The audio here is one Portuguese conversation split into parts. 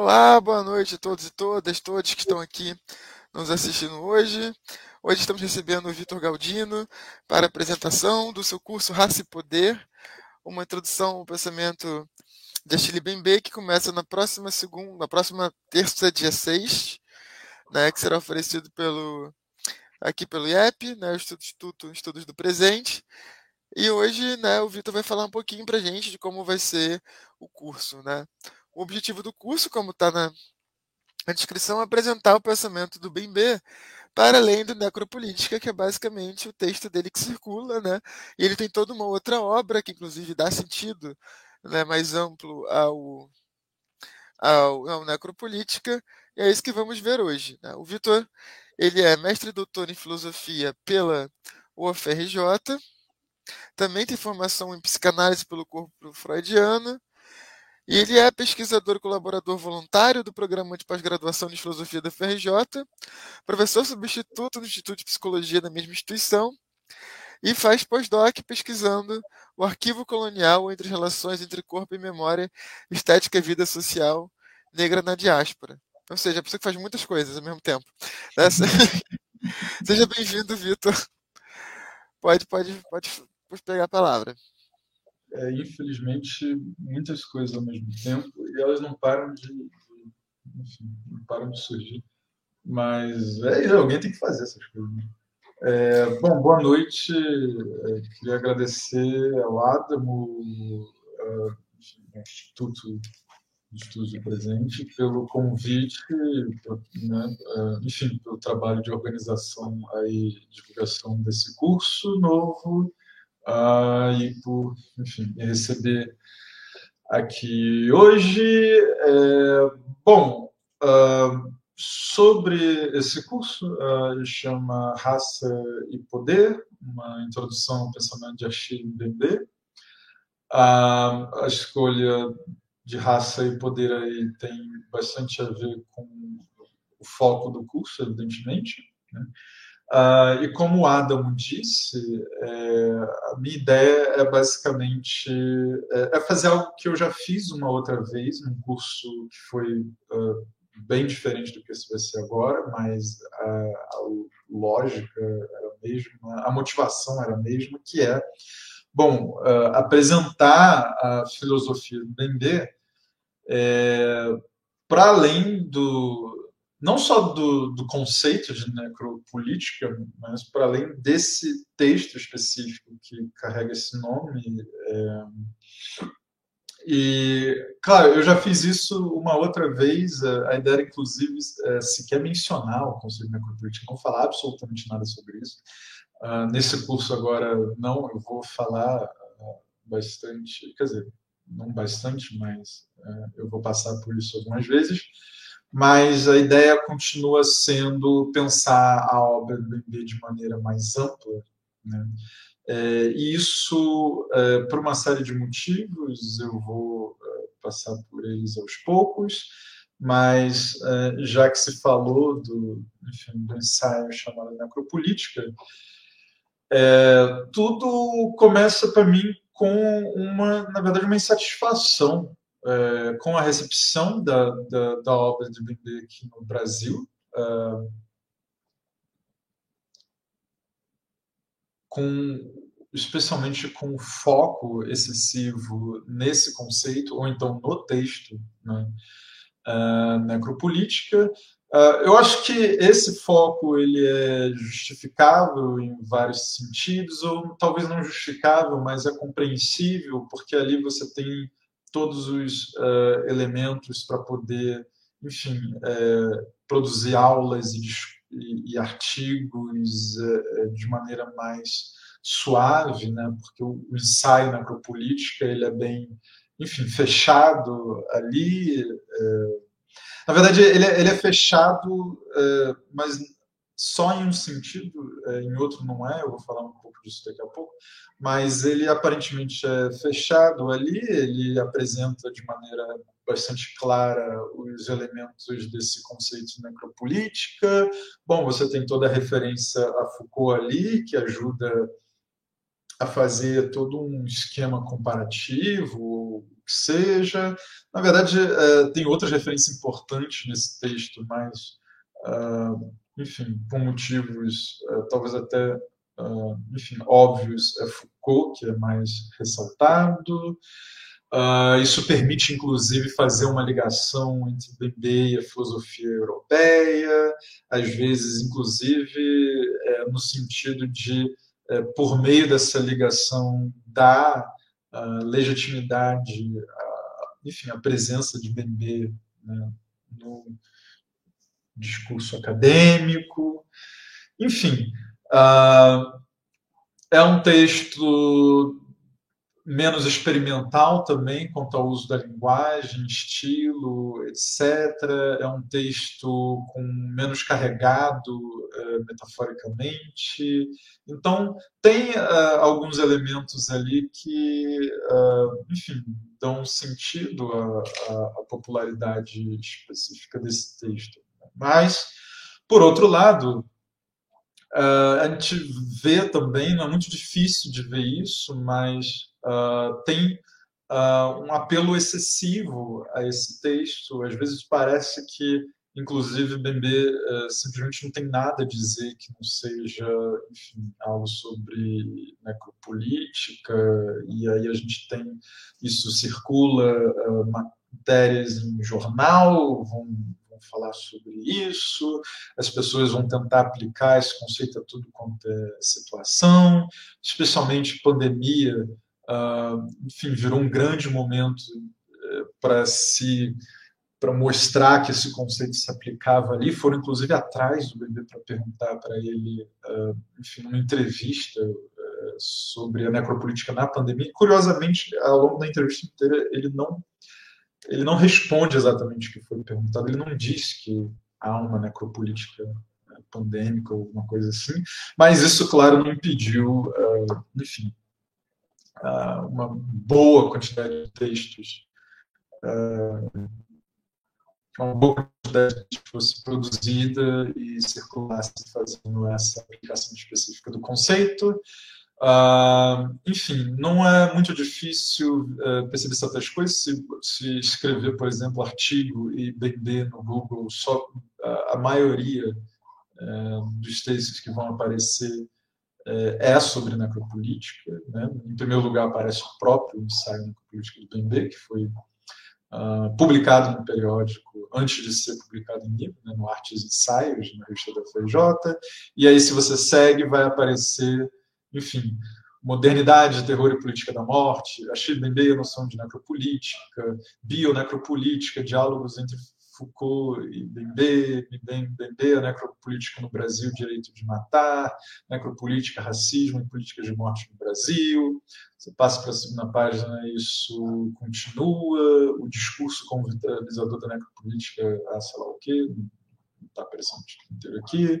Olá, boa noite a todos e todas, todos que estão aqui nos assistindo hoje. Hoje estamos recebendo o Vitor Galdino para a apresentação do seu curso Raça e Poder, uma introdução ao pensamento de Achille Bembe, que começa na próxima segunda, na próxima terça, dia 6, né, que será oferecido pelo aqui pelo IEP, né, o Instituto Estudos do Presente. E hoje, né, o Vitor vai falar um pouquinho para a gente de como vai ser o curso, né? O objetivo do curso, como está na, descrição, é apresentar o pensamento do Bembe para além do Necropolítica, que é basicamente o texto dele que circula, né? E ele tem toda uma outra obra que, inclusive, dá sentido né, mais amplo ao, ao, ao Necropolítica, e é isso que vamos ver hoje. Né? O Vitor, ele é mestre e doutor em filosofia pela UFRJ, também tem formação em psicanálise pelo corpo freudiano, e ele é pesquisador e colaborador voluntário do programa de pós-graduação de filosofia da FRJ, professor substituto no Instituto de Psicologia da mesma instituição e faz pós-doc pesquisando o arquivo colonial entre as relações entre corpo e memória, estética e vida social negra na diáspora. Ou seja, a pessoa que faz muitas coisas ao mesmo tempo. Essa... Seja bem-vindo, Vitor. Pode, pode, pode pegar a palavra é, infelizmente, muitas coisas ao mesmo tempo e elas não param de, enfim, não param de surgir. Mas é, alguém tem que fazer essas coisas. Né? É, bom, boa noite. É, queria agradecer ao Adamo, ao Instituto Estudos do Presente, pelo convite, né, é, enfim, pelo trabalho de organização e divulgação desse curso novo uh, e por enfim, me receber aqui hoje. É, bom, uh, sobre esse curso, uh, chama Raça e Poder, uma introdução ao pensamento de Achille Mbembe. Uh, a escolha de raça e poder aí tem bastante a ver com o foco do curso, evidentemente. Né? Uh, e como o Adam disse, é, a minha ideia é basicamente é, é, fazer algo que eu já fiz uma outra vez, num curso que foi uh, bem diferente do que esse vai ser agora, mas a, a, lógica era a mesma, a motivação era a mesma, que é, bom, uh, apresentar a filosofia do Bembe é, para além do, não só do, do conceito de necropolítica, mas para além desse texto específico que carrega esse nome. É... E, claro, eu já fiz isso uma outra vez. A ideia era, inclusive, é, sequer mencionar o conceito de necropolítica, não falar absolutamente nada sobre isso. Uh, nesse curso agora, não, eu vou falar uh, bastante, quer dizer, não bastante, mas uh, eu vou passar por isso algumas vezes mas a ideia continua sendo pensar a obra do Bembe de maneira mais ampla. Né? É, e isso, é, por uma série de motivos, eu vou é, passar por eles aos poucos, mas é, já que se falou do, enfim, do ensaio chamado Necropolítica, é, tudo começa para mim com uma, na verdade, uma insatisfação é, com a recepção da, da, da, obra de Bembe aqui no Brasil, é, com especialmente com foco excessivo nesse conceito ou então no texto, né, uh, necropolítica. Uh, eu acho que esse foco ele é justificável em vários sentidos, ou talvez não justificável, mas é compreensível, porque ali você tem todos os uh, elementos para poder, enfim, uh, produzir aulas e, e, e artigos uh, de maneira mais suave, né? Porque o, o ensaio na necropolítica ele é bem, enfim, fechado ali. na verdade, ele é, ele é fechado, mas só em um sentido, em outro não é. Eu vou falar um pouco disso daqui a pouco mas ele aparentemente é fechado ali, ele apresenta de maneira bastante clara os elementos desse conceito de necropolítica. Bom, você tem toda a referência a Foucault ali, que ajuda a fazer todo um esquema comparativo, que seja. Na verdade, é, tem outras referências importantes nesse texto, mas, uh, enfim, por motivos uh, talvez até, uh, enfim, óbvios, é Foucault que é mais ressaltado. isso permite, inclusive, fazer uma ligação entre Bembe e a filosofia europeia, às vezes, inclusive, é, no sentido de, é, por meio dessa ligação, dar legitimidade enfim, a presença de Bembe né, no discurso acadêmico. Enfim, uh, é um texto menos experimental também quanto ao uso da linguagem, estilo, etc. É um texto com menos carregado uh, metaforicamente. Então, tem uh, alguns elementos ali que, uh, enfim, dão sentido à, à, popularidade específica desse texto. Mas, por outro lado, Uh, a gente vê também, não é muito difícil de ver isso, mas uh, tem uh, um apelo excessivo a esse texto. Às vezes parece que, inclusive, Bembe simplesmente não tem nada a dizer que não seja, enfim, algo sobre necropolítica, e aí a gente tem isso circula matérias em jornal, vão vão falar sobre isso, as pessoas vão tentar aplicar esse conceito a tudo quanto é situação, especialmente pandemia, uh, enfim, virou um grande momento uh, para se para mostrar que esse conceito se aplicava ali, foram inclusive atrás do bebê para perguntar para ele, uh, enfim, numa entrevista uh, sobre a necropolítica na pandemia. Curiosamente, ao longo da entrevista inteira, ele não ele não responde exatamente o que foi perguntado, ele não diz que há uma necropolítica né, pandêmica ou alguma coisa assim, mas isso, claro, não impediu, uh, enfim, uh, uma boa quantidade de textos, uh, uma boa quantidade de fosse produzida e circulasse fazendo essa aplicação específica do conceito. Uh, enfim, não é muito difícil uh, perceber certas coisas se, se, escrever, por exemplo, artigo e vender no Google, só a, a maioria uh, dos textos que vão aparecer é, é sobre necropolítica. Né? Em primeiro lugar, aparece o próprio ensaio necropolítica do Bembe, que foi Uh, publicado no periódico antes de ser publicado em livro, né, no Artes e Ensaios, na revista da FJ. E aí, se você segue, vai aparecer enfim, modernidade, terror e política da morte, Achille a noção de necropolítica, bionecropolítica, diálogos entre Foucault e Mbembe, a necropolítica no Brasil, direito de matar, necropolítica, racismo e política de morte no Brasil. Você passa para a segunda página, isso continua, o discurso convitalizador da necropolítica, ah, sei lá o quê, não está aparecendo o título inteiro aqui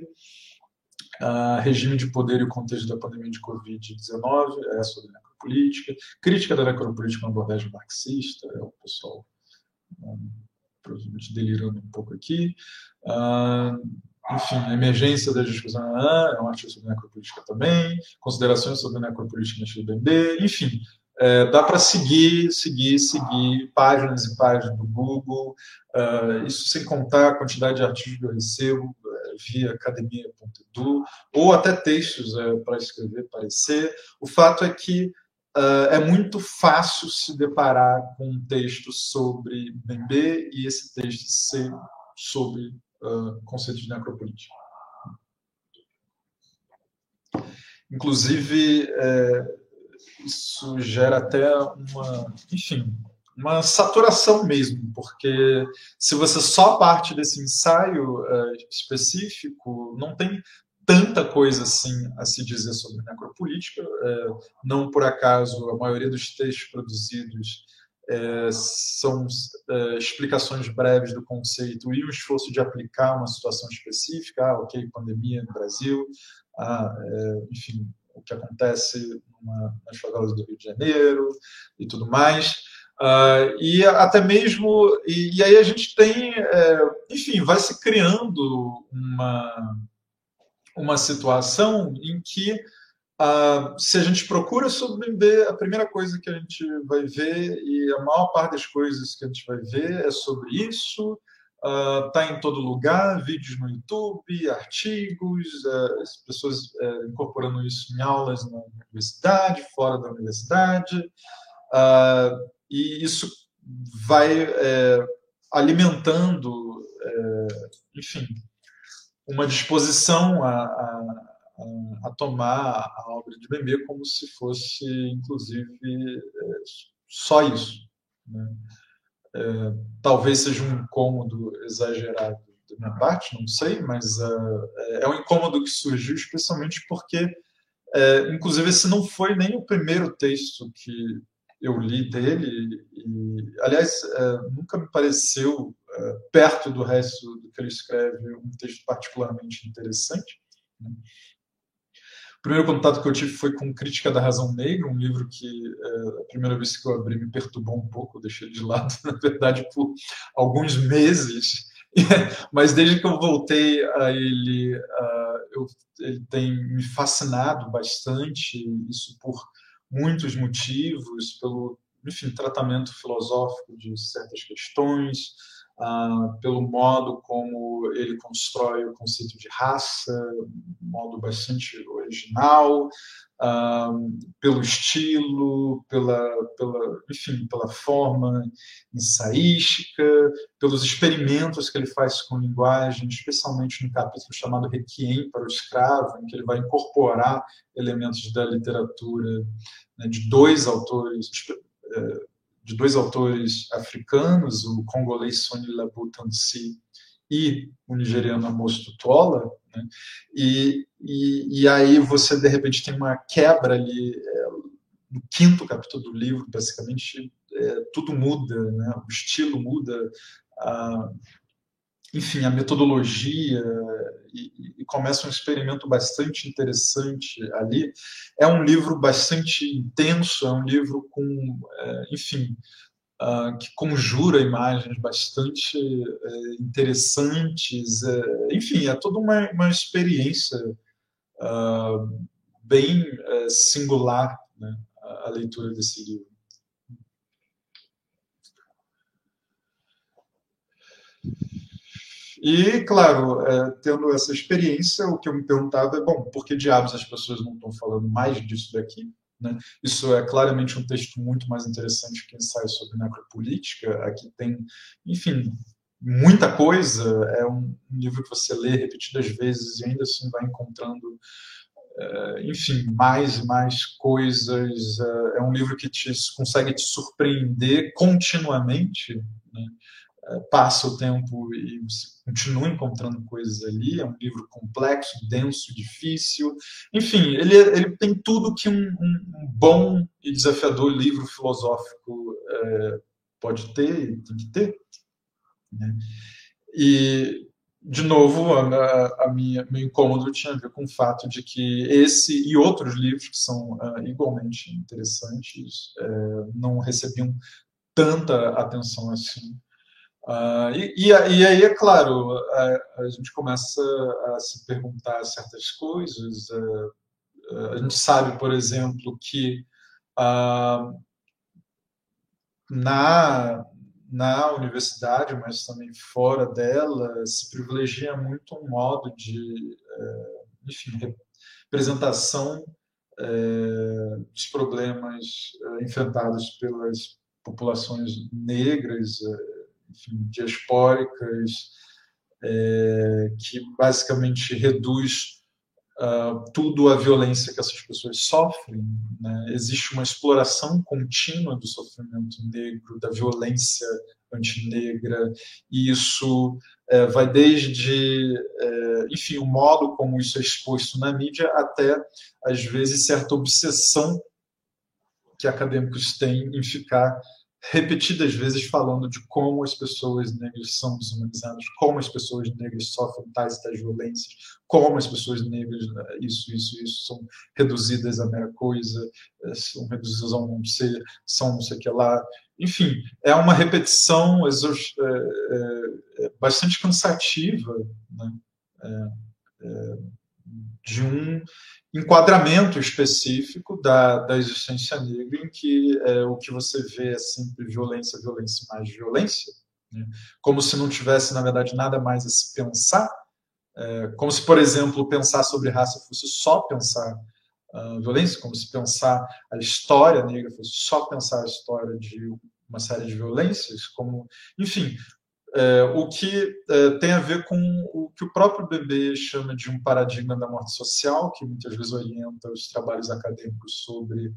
uh, regime de poder e o contexto da pandemia de Covid-19, é sobre necropolítica, crítica da necropolítica uma abordagem marxista, é o pessoal um, provavelmente delirando um pouco aqui. Uh, enfim, emergência da discussão é um artigo sobre necropolítica também, considerações sobre necropolítica no BND, enfim, é, dá para seguir, seguir, seguir páginas e páginas do Google, uh, isso sem contar a quantidade de artigos que eu recebo, via academia.edu, ou até textos é, para escrever, parecer. O fato é que uh, é muito fácil se deparar com um texto sobre Bembe e esse texto ser sobre uh, conceito de necropolítica. Inclusive, é, isso gera até uma, enfim, uma saturação mesmo, porque se você só parte desse ensaio uh, específico, não tem tanta coisa assim a se dizer sobre necropolítica. Uh, não por acaso a maioria dos textos produzidos uh, são explicações breves do conceito e o esforço de aplicar uma situação específica. Ah, ok, pandemia no Brasil. Ah, enfim, o que acontece numa, nas favelas do Rio de Janeiro e tudo mais. Uh, e até mesmo, e, e, aí a gente tem, é, enfim, vai se criando uma, uma situação em que Uh, se a gente procura sobre MB, a primeira coisa que a gente vai ver, e a maior parte das coisas que a gente vai ver é sobre isso, uh, em todo lugar, vídeos no YouTube, artigos, uh, as pessoas uh, incorporando isso em aulas na universidade, fora da universidade, e isso vai é, alimentando, é, enfim, uma disposição a, a a, tomar a obra de Bembe como se fosse, inclusive, é, só isso. Né? É, talvez seja um incômodo exagerado da minha parte, não sei, mas uh, é um incômodo que surgiu especialmente porque, uh, inclusive, esse não foi nem o primeiro texto que eu li dele, e, aliás, uh, nunca me pareceu, perto do resto do que ele escreve, um texto particularmente interessante. Né? O primeiro contato que eu tive foi com Crítica da Razão Negra, um livro que é, a primeira vez que eu abri me perturbou um pouco, deixei de lado, na verdade, por alguns meses. Mas desde que eu voltei a ele, uh, eu, ele tem me fascinado bastante, isso por muitos motivos, pelo enfim, tratamento filosófico de certas questões, ah, pelo modo como ele constrói o conceito de raça, um modo bastante original, pelo estilo, pela, pela, enfim, pela forma ensaística, pelos experimentos que ele faz com linguagem, especialmente no capítulo chamado Requiem para o Escravo, em que ele vai incorporar elementos da literatura né, de dois autores eh, de dois autores africanos, o congolês Sonny Labutansi e o nigeriano Amos Tutola, né? e, e, e, aí você de repente tem uma quebra ali é, no quinto capítulo do livro, basicamente é, tudo muda, né? o estilo muda, a, enfim, a metodologia e, e, começa um experimento bastante interessante ali. É um livro bastante intenso, é um livro com, é, enfim, uh, que conjura imagens bastante é, interessantes. É, enfim, é toda uma, uma experiência uh, bem é, singular né, a, a leitura desse livro. E, claro, tendo essa experiência, o que eu me perguntava é: bom, por que diabos as pessoas não estão falando mais disso daqui? Né? Isso é claramente um texto muito mais interessante que ensaio sobre necropolítica. Aqui tem, enfim, muita coisa. É um livro que você lê repetidas vezes e ainda assim vai encontrando, é, enfim, mais e mais coisas. É, é um livro que te, consegue te surpreender continuamente. Né? Passa o tempo e continua encontrando coisas ali. É um livro complexo, denso, difícil. Enfim, ele, ele tem tudo que um, um bom e desafiador livro filosófico é, pode ter e tem que ter. Né? E, de novo, a, a minha, meu incômodo tinha a ver com o fato de que esse e outros livros que são uh, igualmente interessantes uh, não recebiam tanta atenção assim Uh, e, e, aí, é claro, a, a, gente começa a se perguntar certas coisas. Uh, a gente sabe, por exemplo, que uh, na, na universidade, mas também fora dela, se privilegia muito um modo de eh, enfim, representação eh, dos problemas eh, enfrentados pelas populações negras enfim, diaspóricas, é, que basicamente reduz uh, tudo a violência que essas pessoas sofrem. Né? Existe uma exploração contínua do sofrimento negro, da violência antinegra, e isso é, vai desde, é, enfim, o modo como isso é exposto na mídia até, às vezes, certa obsessão que acadêmicos têm em ficar repetidas vezes falando de como as pessoas negras são desumanizadas, como as pessoas negras sofrem tais e tais violências, como as pessoas negras, né, isso, isso, isso, são reduzidas a mera coisa, eh, são reduzidas a um não ser, são não sei o que lá. Enfim, é uma repetição é, bastante cansativa, né? É, é, de um enquadramento específico da, da existência negra, em que é, o que você vê é sempre violência, violência mais violência, né? como se não tivesse, na verdade, nada mais a se pensar, é, como se, por exemplo, pensar sobre raça fosse só pensar uh, violência, como se pensar a história negra fosse só pensar a história de uma série de violências, como, enfim, é, o que é, tem a ver com o que o próprio bebê chama de um paradigma da morte social, que muitas vezes orienta os trabalhos acadêmicos sobre,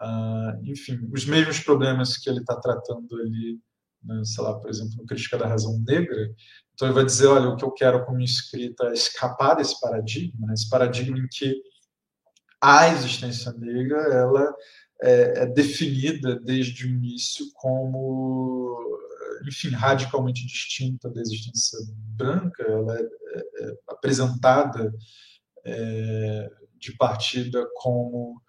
ah, enfim, os mesmos problemas que ele está tratando ali, né, sei lá, por exemplo, no Crítica da Razão Negra. Então ele vai dizer, olha, o que eu quero com minha escrita é escapar desse paradigma, né, esse paradigma em que a existência negra ela é, é definida desde o início como enfim, radicalmente distinta da existência branca, ela é, é, é apresentada é, de partida como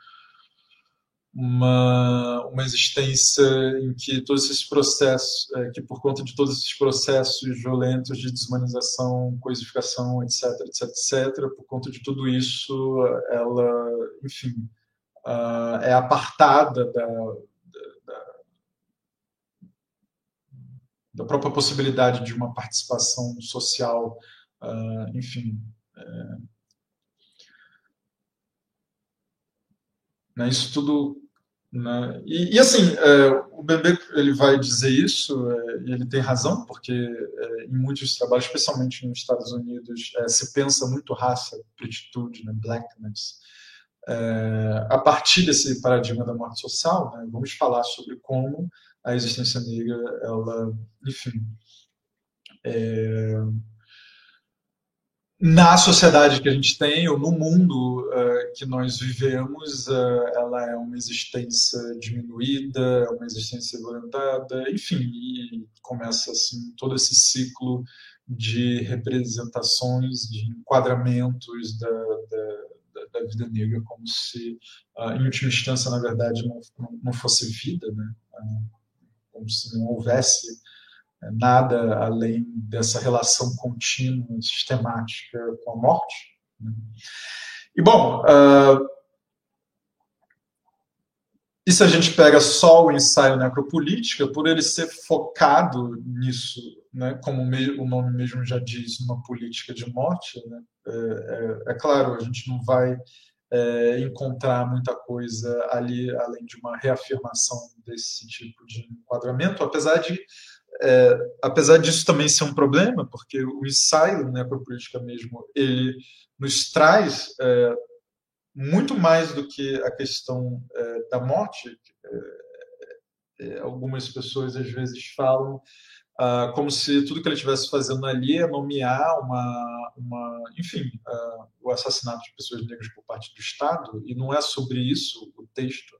uma, uma existência em que todos esses processos, é, que por conta de todos esses processos violentos de desumanização, coisificação, etc, etc, etc, por conta de tudo isso, ela, enfim, uh, é apartada da, da própria possibilidade de uma participação social, uh, enfim. É, né, isso tudo. Né, e, e, assim, é, o Bebê ele vai dizer isso, é, e ele tem razão, porque é, em muitos trabalhos, especialmente nos Estados Unidos, é, se pensa muito raça, pretitude, né, blackness. É, a partir desse paradigma da morte social, né, vamos falar sobre como a existência negra, ela, enfim, é, na sociedade que a gente tem, ou no mundo uh, que nós vivemos, uh, ela é uma existência diminuída, é uma existência violentada, enfim, e começa assim todo esse ciclo de representações, de enquadramentos da, da, da vida negra, como se, uh, em última instância, na verdade, não, não fosse vida, né? Como se não houvesse eh, nada além dessa relação contínua, sistemática com a morte. Né? E, bom, uh, e se a gente pega só o ensaio necropolítica, por ele ser focado nisso, né, como o nome mesmo já diz, uma política de morte, né, é, é, é claro, a gente não vai é, encontrar muita coisa ali, além de uma reafirmação desse tipo de enquadramento, apesar de é, apesar disso também ser um problema, porque o ensaio né, mesmo, ele nos traz é, muito mais do que a questão é, da morte. É, é, algumas pessoas às vezes falam uh, como se tudo que ele estivesse fazendo ali é nomear uma, uma enfim, uh, o assassinato de pessoas negras por parte do Estado, e não é sobre isso o texto.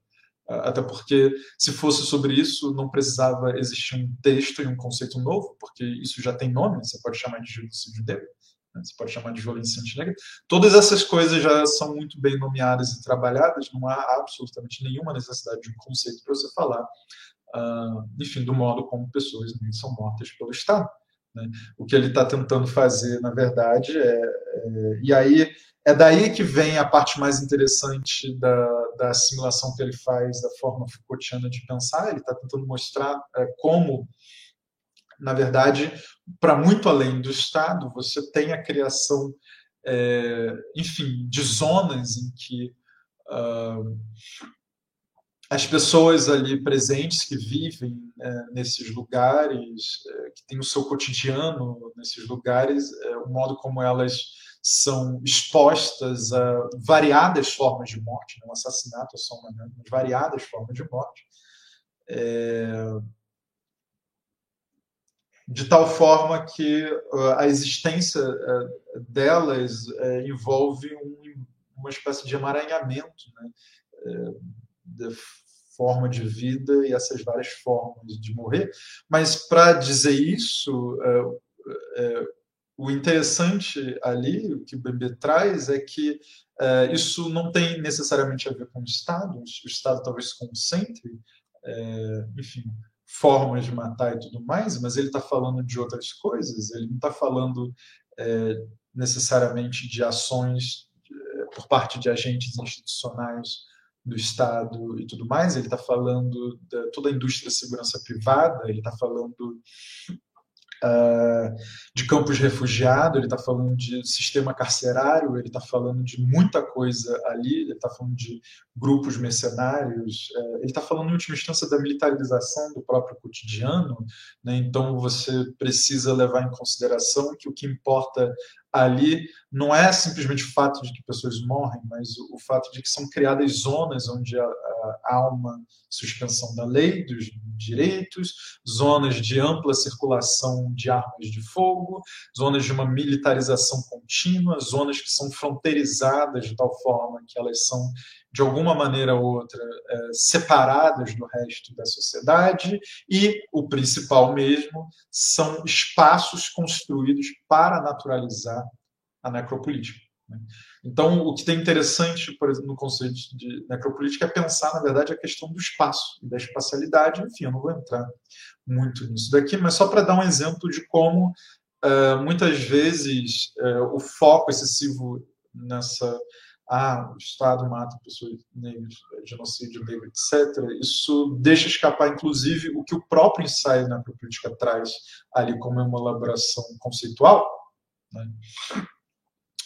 Uh, até porque, se fosse sobre isso, não precisava existir um texto e um conceito novo, porque isso já tem nome, você pode chamar de genocídio negro, né? você pode chamar de violência antinegra. Todas essas coisas já são muito bem nomeadas e trabalhadas, não há absolutamente nenhuma necessidade de um conceito para você falar uh, enfim, do modo como pessoas são mortas pelo Estado. Né? O que ele está tentando fazer, na verdade, é, é, e aí é daí que vem a parte mais interessante da, da assimilação que ele faz da forma Foucaultiana de pensar. Ele está tentando mostrar é, como, na verdade, para muito além do Estado, você tem a criação, é, enfim, de zonas em que uh, as pessoas ali presentes que vivem é, nesses lugares, é, que têm o seu cotidiano nesses lugares, é, o modo como elas são expostas a variadas formas de morte, né? o assassinato é só uma, né? variadas formas de morte, é, de tal forma que a existência é, delas é, envolve um, uma espécie de emaranhamento, né? Da forma de vida e essas várias formas de morrer. Mas para dizer isso, é, é, o interessante ali, o que o Bebê traz, é que é, isso não tem necessariamente a ver com o Estado, o Estado talvez se concentre, é, enfim, formas de matar e tudo mais, mas ele está falando de outras coisas, ele não está falando é, necessariamente de ações por parte de agentes institucionais do Estado e tudo mais, ele está falando de toda a indústria da segurança privada, ele está falando uh, de campos de refugiado, ele está falando de sistema carcerário, ele está falando de muita coisa ali, ele está falando de grupos mercenários, uh, ele está falando, em última instância, da militarização do próprio cotidiano. Né? Então, você precisa levar em consideração que o que importa ali não é simplesmente o fato de que pessoas morrem, mas o, o fato de que são criadas zonas onde há, uma suspensão da lei, dos direitos, zonas de ampla circulação de armas de fogo, zonas de uma militarização contínua, zonas que são fronteirizadas de tal forma que elas são de alguma maneira ou outra é, separadas do resto da sociedade e o principal mesmo são espaços construídos para naturalizar a necropolítica. Né? Então, o que tem interessante, por exemplo, no conceito de necropolítica é pensar, na verdade, a questão do espaço e da espacialidade. Enfim, eu não vou entrar muito nisso daqui, mas só para dar um exemplo de como uh, muitas vezes uh, o foco excessivo nessa ah, o Estado mata pessoas negras, genocídio negro, etc., isso deixa escapar, inclusive, o que o próprio ensaio na política traz ali como uma elaboração conceitual. Né?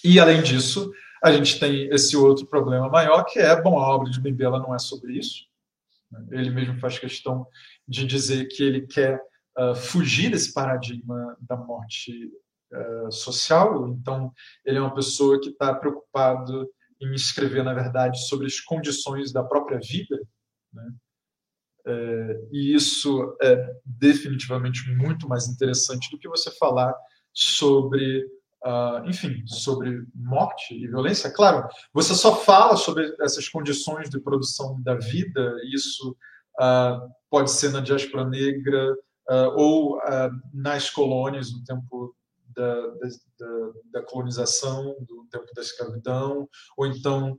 E, além disso, a gente tem esse outro problema maior, que é, bom, a obra de Bimbela não é sobre isso. Né? Ele mesmo faz questão de dizer que ele quer uh, fugir desse paradigma da morte uh, social, então ele é uma pessoa que está preocupado em escrever, na verdade, sobre as condições da própria vida. Né? É, e isso é definitivamente muito mais interessante do que você falar sobre, uh, enfim, sobre morte e violência. Claro, você só fala sobre essas condições de produção da vida, isso uh, pode ser na diáspora negra uh, ou nas colônias no tempo da, da, da colonização, do tempo da escravidão, ou então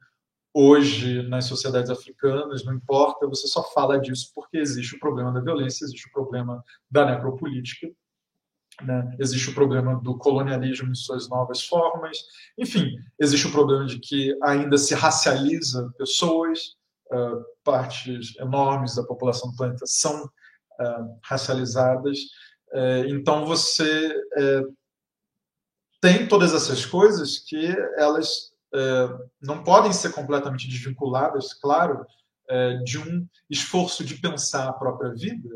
hoje nas sociedades africanas, não importa, você só fala disso porque existe o problema da violência, existe o problema da necropolítica, né? existe o problema do colonialismo em suas novas formas, enfim, existe o problema de que ainda se racializa pessoas, uh, partes enormes da população do planeta são uh, racializadas, uh, então você eh, tem todas essas coisas que elas é, não podem ser completamente desvinculadas, claro, é, de um esforço de pensar a própria vida,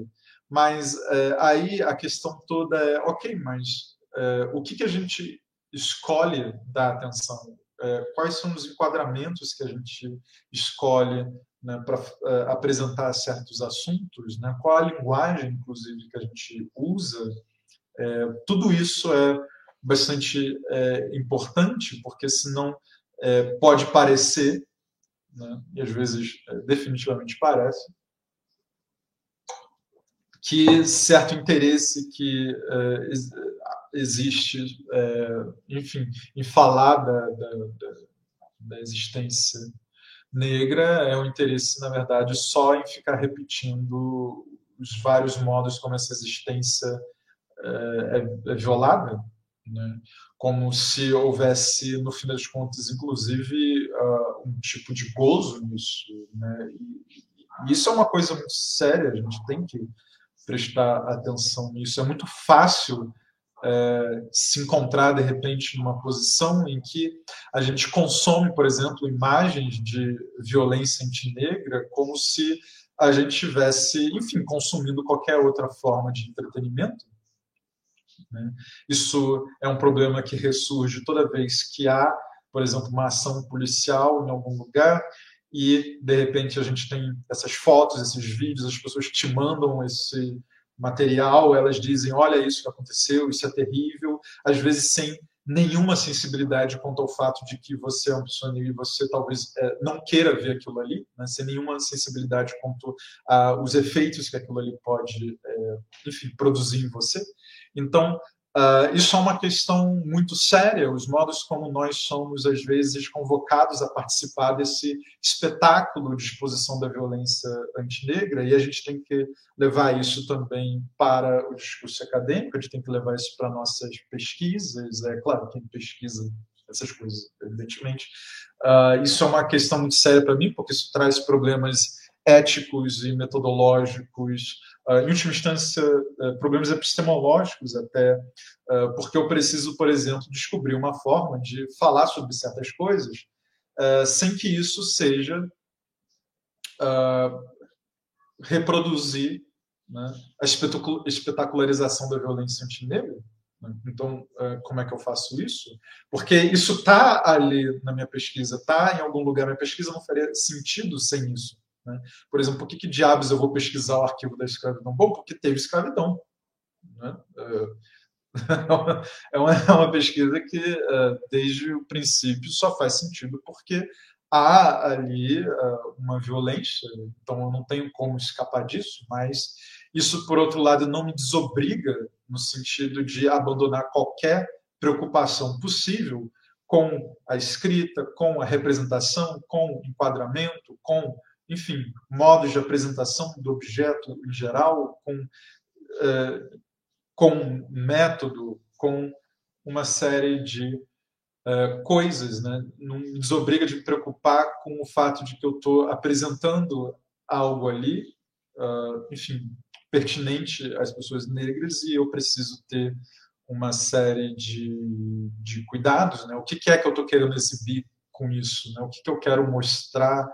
mas é, aí a questão toda é, ok, mas é, o que, que a gente escolhe dar atenção? É, quais são os enquadramentos que a gente escolhe né, para é, apresentar certos assuntos? Né? Qual a linguagem, inclusive, que a gente usa? tudo isso é bastante é, importante, porque senão é, pode parecer, né, e às vezes é, definitivamente parece, que certo interesse que é, existe, é, enfim, em falar da, da, da, existência negra é um interesse, na verdade, só em ficar repetindo os vários modos como essa existência é, é violada né? como se houvesse, no fim das contas, inclusive, uh, um tipo de gozo nisso. Né? E, e isso é uma coisa muito séria, a gente tem que prestar atenção nisso. É muito fácil é, se encontrar, de repente, numa posição em que a gente consome, por exemplo, imagens de violência antinegra como se a gente estivesse, enfim, consumindo qualquer outra forma de entretenimento né? Isso é um problema que ressurge toda vez que há, por exemplo, uma ação policial em algum lugar e, de repente, a gente tem essas fotos, esses vídeos, as pessoas te mandam esse material, elas dizem: olha isso que aconteceu, isso é terrível, às vezes sem nenhuma sensibilidade quanto ao fato de que você é pessoa negra e você talvez é, não queira ver aquilo ali, né? sem nenhuma sensibilidade quanto aos efeitos que aquilo ali pode, é, enfim, produzir em você. Então, uh, isso é uma questão muito séria, os modos como nós somos, às vezes, convocados a participar desse espetáculo de exposição da violência antinegra, e a gente tem que levar isso também para o discurso acadêmico, a gente tem que levar isso para nossas pesquisas. É claro, quem pesquisa essas coisas, evidentemente. Uh, isso é uma questão muito séria para mim, porque isso traz problemas éticos e metodológicos, uh, em última instância, uh, problemas epistemológicos até, porque eu preciso, por exemplo, descobrir uma forma de falar sobre certas coisas sem que isso seja reproduzir né, a espetacularização da violência antinegra. Né? Então, como é que eu faço isso? Porque isso está ali na minha pesquisa, está em algum lugar. Minha pesquisa não faria sentido sem isso. Né? Por exemplo, por que, que diabos eu vou pesquisar o arquivo da escravidão? Bom, porque teve escravidão. Né? É uma, é uma pesquisa que, é, desde o princípio, só faz sentido porque há ali uma violência, então eu não tenho como escapar disso, mas isso, por outro lado, não me desobriga no sentido de abandonar qualquer preocupação possível com a escrita, com a representação, com o enquadramento, com, enfim, modos de apresentação do objeto em geral, com, eh, com método, com uma série de eh, coisas, né? Não me desobriga de me preocupar com o fato de que eu estou apresentando algo ali, uh, enfim, pertinente às pessoas negras e eu preciso ter uma série de, de cuidados, né? O que, é que eu estou querendo exibir com isso, né? O que, que eu quero mostrar,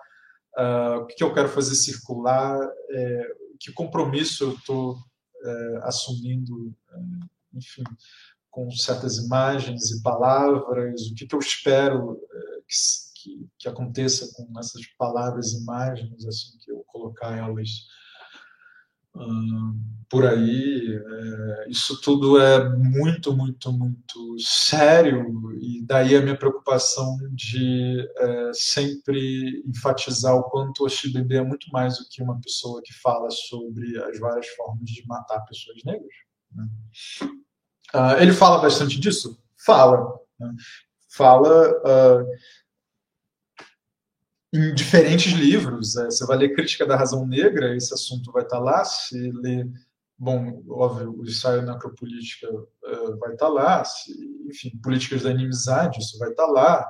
o que, que eu quero fazer circular, é, que compromisso eu estou é, assumindo, é, enfim, com certas imagens e palavras, o que, que eu espero é, que, que, que aconteça com essas palavras e imagens, assim que eu colocar elas por aí. É, isso tudo é muito, muito, muito sério, e daí a minha preocupação de é, sempre enfatizar o quanto o Chibibe é muito mais do que uma pessoa que fala sobre as várias formas de matar pessoas negras. Né? Uh, ele fala bastante disso? Fala. Né? Fala. Uh, em diferentes livros. É, você vai ler Crítica da Razão Negra, esse assunto vai estar lá. Se ler, bom, óbvio, o ensaio necropolítica uh, vai estar lá. Se, enfim, Políticas da Inimizade, isso vai estar lá.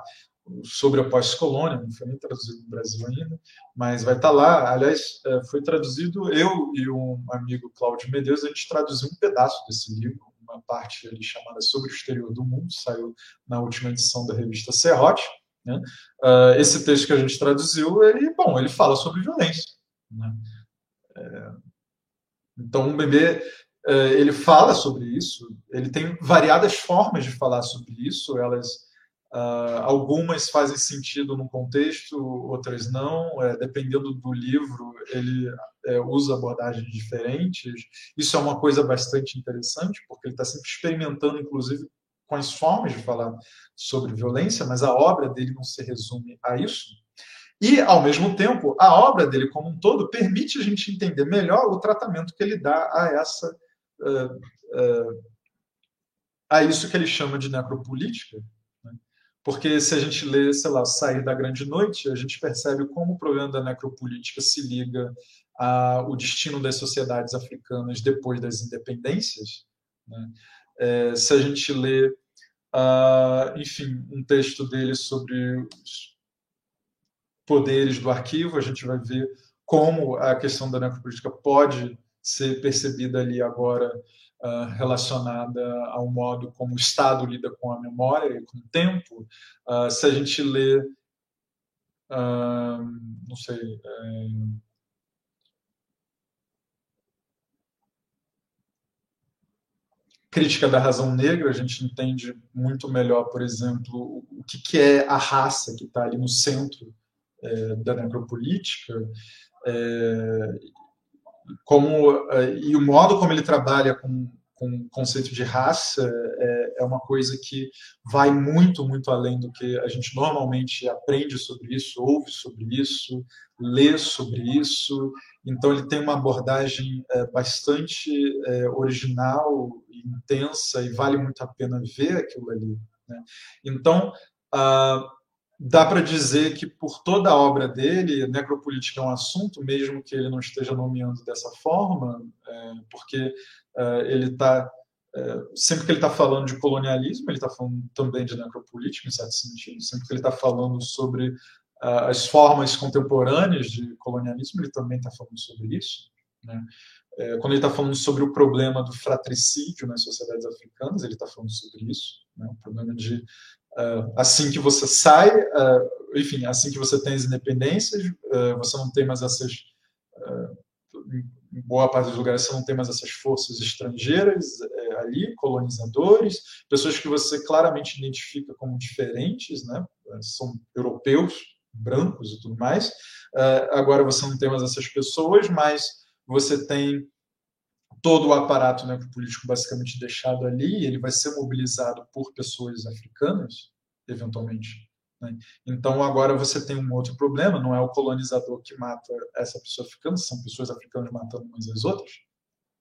Sobre a pós-colônia, não foi nem traduzido no Brasil ainda, mas vai estar lá. Aliás, uh, foi traduzido, eu e um amigo, Cláudio Medeiros, a gente traduziu um pedaço desse livro, uma parte ali chamada Sobre o Exterior do Mundo, saiu na última edição da revista Serrote. Né? Uh, esse texto que a gente traduziu, ele, bom, ele fala sobre violência. Né? É, então, o bebê é, ele fala sobre isso. Ele tem variadas formas de falar sobre isso. Elas uh, algumas fazem sentido num contexto, outras não. É, dependendo do livro, ele é, usa abordagens diferentes. Isso é uma coisa bastante interessante, porque ele está sempre experimentando, inclusive, com as formas de falar sobre violência, mas a obra dele não se resume a isso. E, ao mesmo tempo, a obra dele como um todo permite a gente entender melhor o tratamento que ele dá a essa uh, uh, a isso que ele chama de necropolítica. Né? Porque se a gente lê, sei lá, Sair da Grande Noite, a gente percebe como o problema da necropolítica se liga ao destino das sociedades africanas depois das independências. Né? É, se a gente lê Uh, enfim, um texto dele sobre os poderes do arquivo. A gente vai ver como a questão da necropolítica pode ser percebida ali agora uh, relacionada ao modo como o Estado lida com a memória e com o tempo. Uh, se a gente lê, não sei, é, crítica da razão negra, a gente entende muito melhor, por exemplo, o que, que é a raça que está ali no centro é, da necropolítica, é, como, é, e o modo como ele trabalha com, com o conceito de raça é, é, uma coisa que vai muito, muito além do que a gente normalmente aprende sobre isso, ouve sobre isso, lê sobre isso. Então, ele tem uma abordagem é, bastante é, original intensa e vale muito a pena ver aquilo ali. Né? Então, ah, dá para dizer que por toda a obra dele, necropolítica é um assunto, mesmo que ele não esteja nomeando dessa forma, é, porque é, ele está é, sempre que ele está falando de colonialismo, ele está falando também de necropolítica, em certo sentido. Sempre que ele está falando sobre uh, as formas contemporâneas de colonialismo, ele também está falando sobre isso. Né? É, quando ele está falando sobre o problema do fratricídio nas sociedades africanas, ele está falando sobre isso. Né? O problema de, assim que você sai, uh, enfim, assim que você tem as independências, você não tem mais essas em boa parte dos lugares você não tem mais essas forças estrangeiras é, ali, colonizadores, pessoas que você claramente identifica como diferentes, né? são europeus, brancos e tudo mais. Agora você não tem mais essas pessoas, mas você tem todo o aparato né, político basicamente deixado ali, ele vai ser mobilizado por pessoas africanas, eventualmente, né? Então, agora você tem um outro problema: não é o colonizador que mata essa pessoa africana, são pessoas africanas matando umas às outras.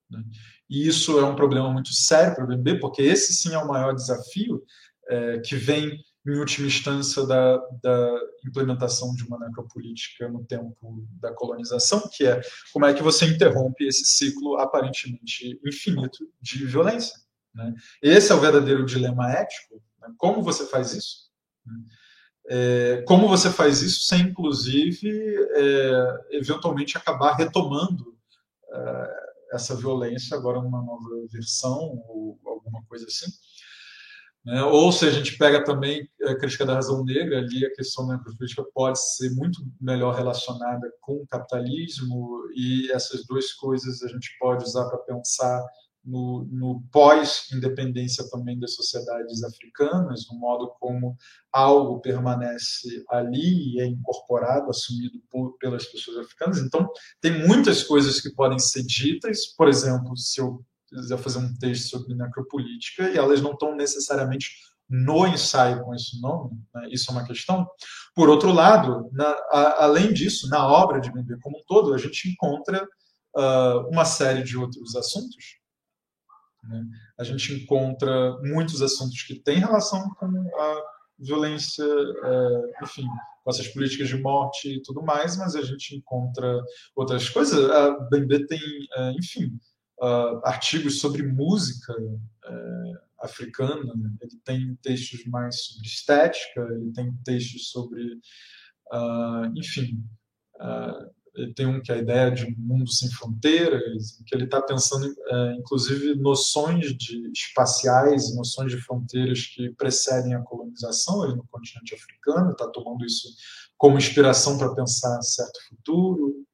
Né? E isso é um problema muito sério para o porque esse sim é o maior desafio é, que vem, em última instância, da, da implementação de uma necropolítica no tempo da colonização, que é como é que você interrompe esse ciclo aparentemente infinito de violência. Né? Esse é o verdadeiro dilema ético. Né? Como você faz isso? Né? É, como você faz isso sem, inclusive, é, eventualmente acabar retomando é, essa violência agora numa nova versão ou alguma coisa assim? Né? Ou se a gente pega também a crítica da razão negra, ali a questão da necropolítica pode ser muito melhor relacionada com o capitalismo e essas duas coisas a gente pode usar para pensar no, no pós-independência também das sociedades africanas, no modo como algo permanece ali e é incorporado, assumido por, pelas pessoas africanas. Então, tem muitas coisas que podem ser ditas, por exemplo, se eu quiser fazer um texto sobre necropolítica, e elas não estão necessariamente no ensaio com esse nome, né? isso é uma questão. Por outro lado, na, a, além disso, na obra de Bembe como um todo, a gente encontra uh, uma série de outros assuntos né? A gente encontra muitos assuntos que têm relação com a violência, é, enfim, com essas políticas de morte e tudo mais, mas a gente encontra outras coisas. A BNB tem, é, enfim, artigos sobre música é, africana, né? ele tem textos mais sobre estética, ele tem textos sobre, enfim, ele tem um que é a ideia de um mundo sem fronteiras, que ele está pensando, é, inclusive, noções de espaciais, noções de fronteiras que precedem a colonização ali no continente africano, está tomando isso como inspiração para pensar certo futuro.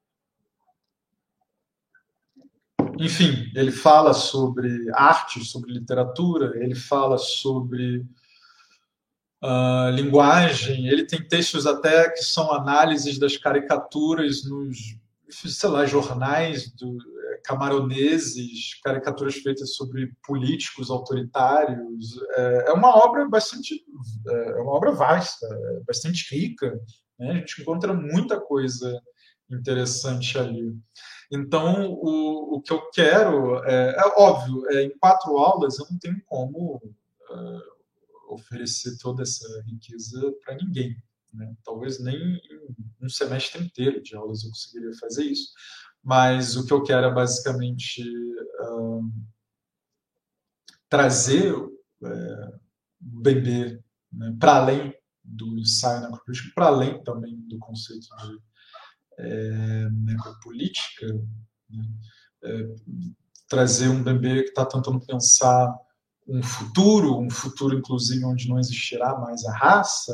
Enfim, ele fala sobre arte, sobre literatura, ele fala sobre uh, linguagem. Ele tem textos até que são análises das caricaturas nos, sei lá, jornais do, é, camaroneses, caricaturas feitas sobre políticos autoritários. É, é uma obra bastante, é uma obra vasta, é bastante rica. Né? A gente encontra muita coisa interessante ali. Então, o, o que eu quero é, é óbvio, é, em quatro aulas eu não tenho como uh, oferecer toda essa riqueza para ninguém. Né? Talvez nem em um semestre inteiro de aulas eu conseguiria fazer isso, mas o que eu quero é basicamente trazer é, o bebê né, para além do ensaio necropolítico, para além também do conceito de é, necropolítica, né? é, trazer um bebê que está tentando pensar um futuro, um futuro inclusive onde não existirá mais a raça,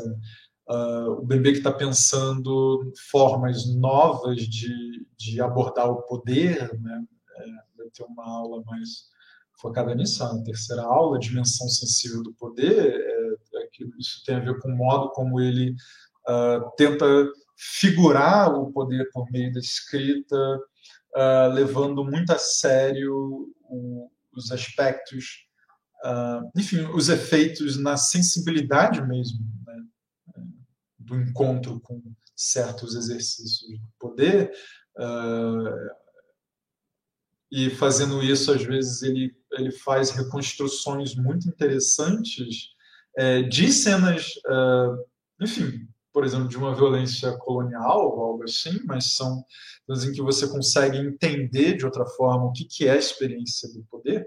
uh, o bebê que está pensando formas novas de, de abordar o poder, né? É, vai ter uma aula mais focada nisso, a terceira aula, dimensão sensível do poder, é, é que isso tem a ver com o modo como ele uh, tenta figurar o poder por meio da escrita, uh, levando muito a sério o, os aspectos uh, enfim, os efeitos na sensibilidade mesmo né, do encontro com certos exercícios de poder. Uh, e fazendo isso, às vezes, ele, ele faz reconstruções muito interessantes é, de cenas, enfim, por exemplo, de uma violência colonial ou algo assim, mas são em que você consegue entender de outra forma o que, que é a experiência do poder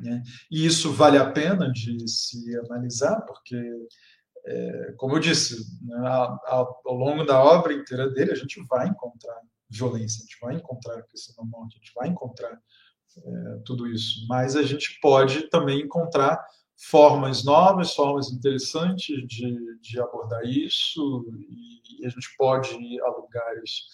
Né? E isso vale a pena de se analisar, porque, é, como eu disse, né, ao, longo da obra inteira dele, a gente vai encontrar violência, a gente vai encontrar questão da morte, a gente vai encontrar é, tudo isso. Mas a gente pode também encontrar formas novas, formas interessantes de, de abordar isso, e a gente pode ir a lugares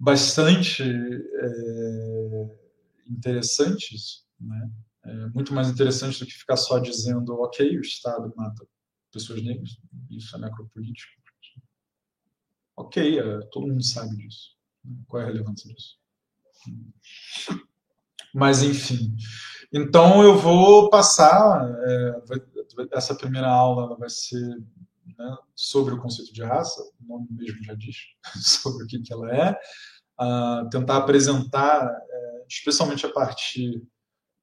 bastante é, interessantes, né? É muito mais interessante do que ficar só dizendo, ok, o Estado mata pessoas negras, isso é necropolítico. Ok, é, todo mundo sabe disso. Qual é a relevância disso? Mas, enfim. Então, eu vou passar. É, essa primeira aula vai ser né, sobre o conceito de raça, o nome mesmo já diz sobre o que, que ela é. Uh, tentar apresentar, é, especialmente a partir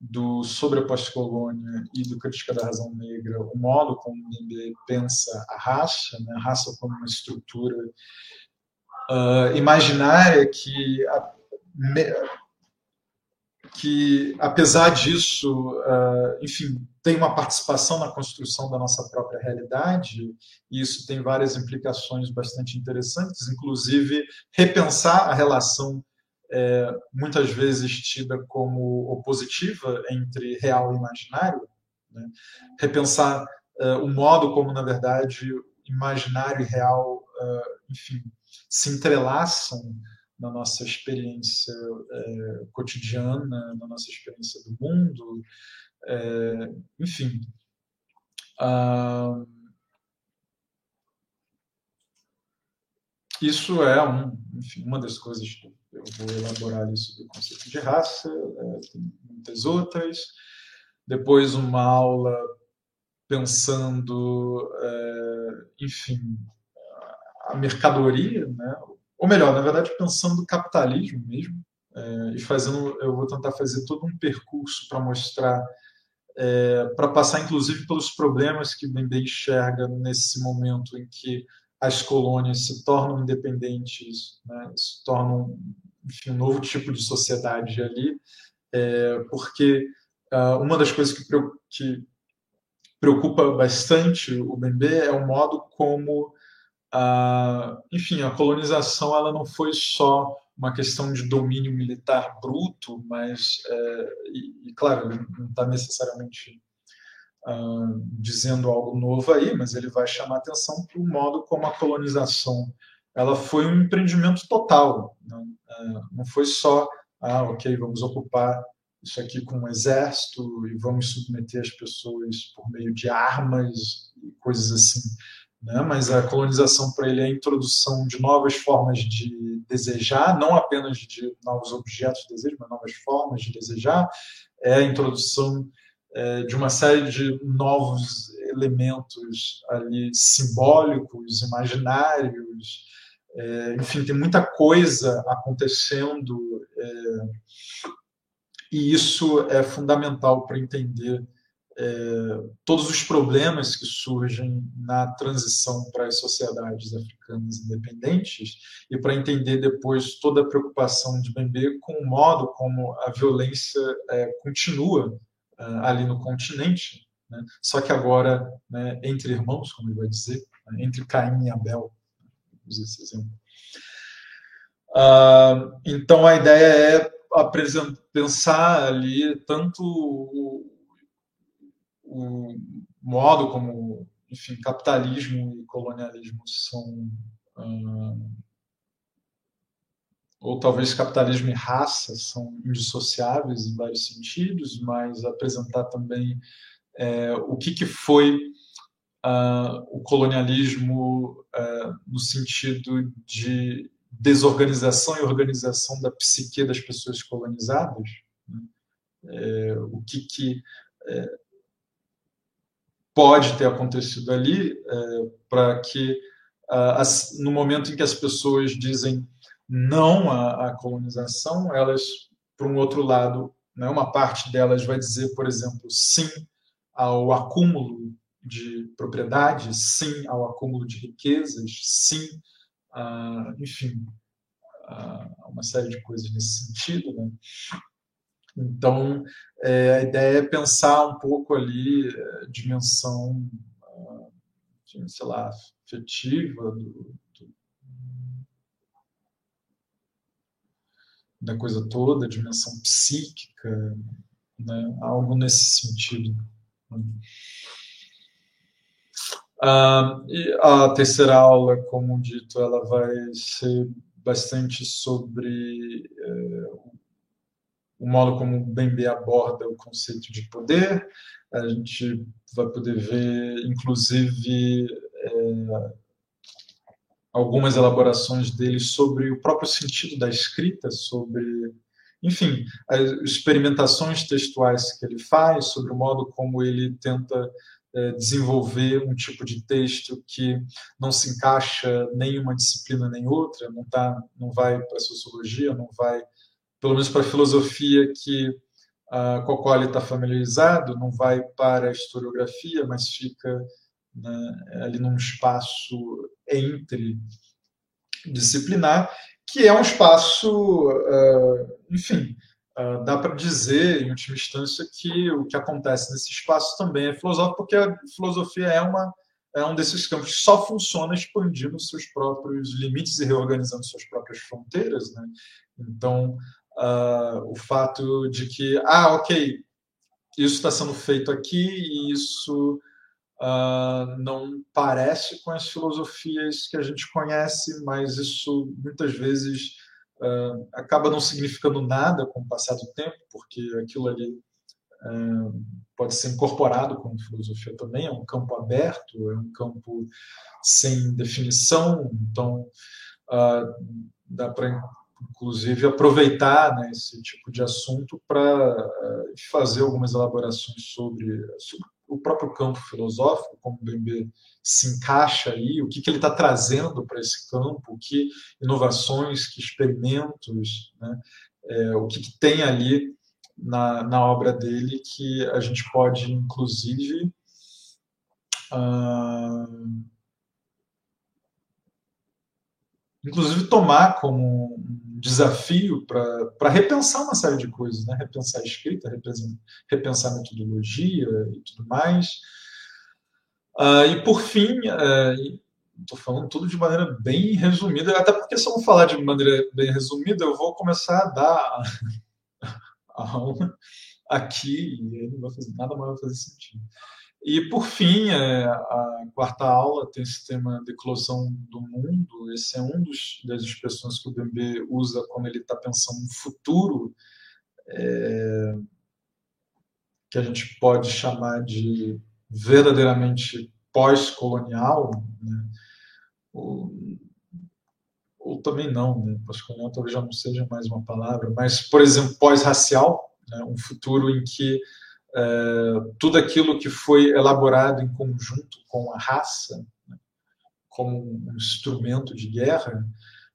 do sobre a pós-colônia e do crítica da razão negra, o modo como o pensa a raça, né, a raça como uma estrutura uh, imaginária que, a, me, que apesar disso, uh, enfim, tem uma participação na construção da nossa própria realidade, e isso tem várias implicações bastante interessantes, inclusive repensar a relação é, muitas vezes tida como opositiva entre real e imaginário, né? repensar é, o modo como, na verdade, imaginário e real, enfim, se entrelaçam na nossa experiência é, cotidiana, na nossa experiência do mundo, é, enfim. Ah, isso é um, enfim, uma das coisas que eu vou elaborar isso do conceito de raça, é, tem muitas outras. Depois uma aula pensando, enfim, a mercadoria, né? Ou melhor, na verdade, pensando capitalismo mesmo, é, e fazendo, eu vou tentar fazer todo um percurso para mostrar, é, para passar inclusive pelos problemas que Bembe enxerga nesse momento em que as colônias se tornam independentes, né, se tornam enfim, um novo tipo de sociedade ali, é, porque uh, uma das coisas que, que, preocupa bastante o Bembe é o modo como, uh, enfim, a colonização ela não foi só uma questão de domínio militar bruto, mas, é, e, e, claro, não está necessariamente uh, dizendo algo novo aí, mas ele vai chamar atenção para o modo como a colonização ela foi um empreendimento total. Né? Uh, não foi só, ah, ok, vamos ocupar isso aqui com um exército e vamos submeter as pessoas por meio de armas e coisas assim. Né? Mas a colonização para ele é a introdução de novas formas de desejar, não apenas de novos objetos de desejo, mas novas formas de desejar, é a introdução é, de uma série de novos elementos ali simbólicos, imaginários, é, enfim, tem muita coisa acontecendo é, e isso é fundamental para entender é, todos os problemas que surgem na transição para as sociedades africanas independentes e para entender depois toda a preocupação de Bembe com o modo como a violência é, continua é, ali no continente, né? só que agora né, entre irmãos, como ele vai dizer, né? entre Caim e Abel, usa esse exemplo. Uh, então a ideia é pensar ali tanto o, o, modo como, enfim, capitalismo e colonialismo são uh, ou talvez capitalismo e raça são indissociáveis em vários sentidos, mas apresentar também é, o que, que foi uh, o colonialismo uh, no sentido de desorganização e organização da psique das pessoas colonizadas, né? é, o que, que é, pode ter acontecido ali é, para que as, no momento em que as pessoas dizem não à, à colonização, elas, por um outro lado, né, uma parte delas vai dizer, por exemplo, sim ao acúmulo de propriedade, sim ao acúmulo de riquezas, sim, enfim, uma série de coisas nesse sentido. Né? Então, é, a ideia é pensar um pouco ali a é, dimensão, sei lá, afetiva do, do, da coisa toda, a dimensão psíquica, né? algo nesse sentido. Ah, e a terceira aula, como dito, ela vai ser bastante sobre eh, o modo como o Bembe aborda o conceito de poder. A gente vai poder ver, inclusive, é, algumas elaborações dele sobre o próprio sentido da escrita, sobre, enfim, as experimentações textuais que ele faz, sobre o modo como ele tenta é, desenvolver um tipo de texto que não se encaixa nem uma disciplina nem outra, não tá, não vai para a sociologia, não vai pelo menos para a filosofia que uh, com a qual ele está familiarizado, não vai para a historiografia, mas fica né, ali num espaço entre disciplinar, que é um espaço, uh, enfim, uh, dá para dizer, em última instância, que o que acontece nesse espaço também é filosófico, porque a filosofia é uma é um desses campos que só funciona expandindo seus próprios limites e reorganizando suas próprias fronteiras, né? Então, uh, o fato de que, ah, ok, isso está sendo feito aqui e isso uh, não parece com as filosofias que a gente conhece, mas isso muitas vezes uh, acaba não significando nada com o passar do tempo, porque aquilo ali pode ser incorporado como filosofia também, é um campo aberto, é um campo sem definição, então dá para inclusive, aproveitar né, esse tipo de assunto para uh, fazer algumas elaborações sobre, sobre, o próprio campo filosófico, como o Bembe se encaixa aí, o que, que ele está trazendo para esse campo, que inovações, que experimentos, né, é, o que, que, tem ali na, na obra dele que a gente pode, inclusive, uh, inclusive tomar como um desafio para repensar uma série de coisas, né? repensar a escrita, repensar, repensar a metodologia e tudo mais. Uh, e por fim, estou uh, falando tudo de maneira bem resumida, até porque se eu não falar de maneira bem resumida, eu vou começar a dar a aula aqui e aí não vai fazer, nada mais vai fazer sentido. E, por fim, é, a quarta aula tem esse tema de eclosão do mundo. Esse é um dos, das expressões que o Bembe usa quando ele está pensando no futuro, é, que a gente pode chamar de verdadeiramente pós-colonial, né? ou, ou, também não, né? pós-colonial talvez já não seja mais uma palavra, mas, por exemplo, pós-racial, né? um futuro em que é, tudo aquilo que foi elaborado em conjunto com a raça, né, como um instrumento de guerra,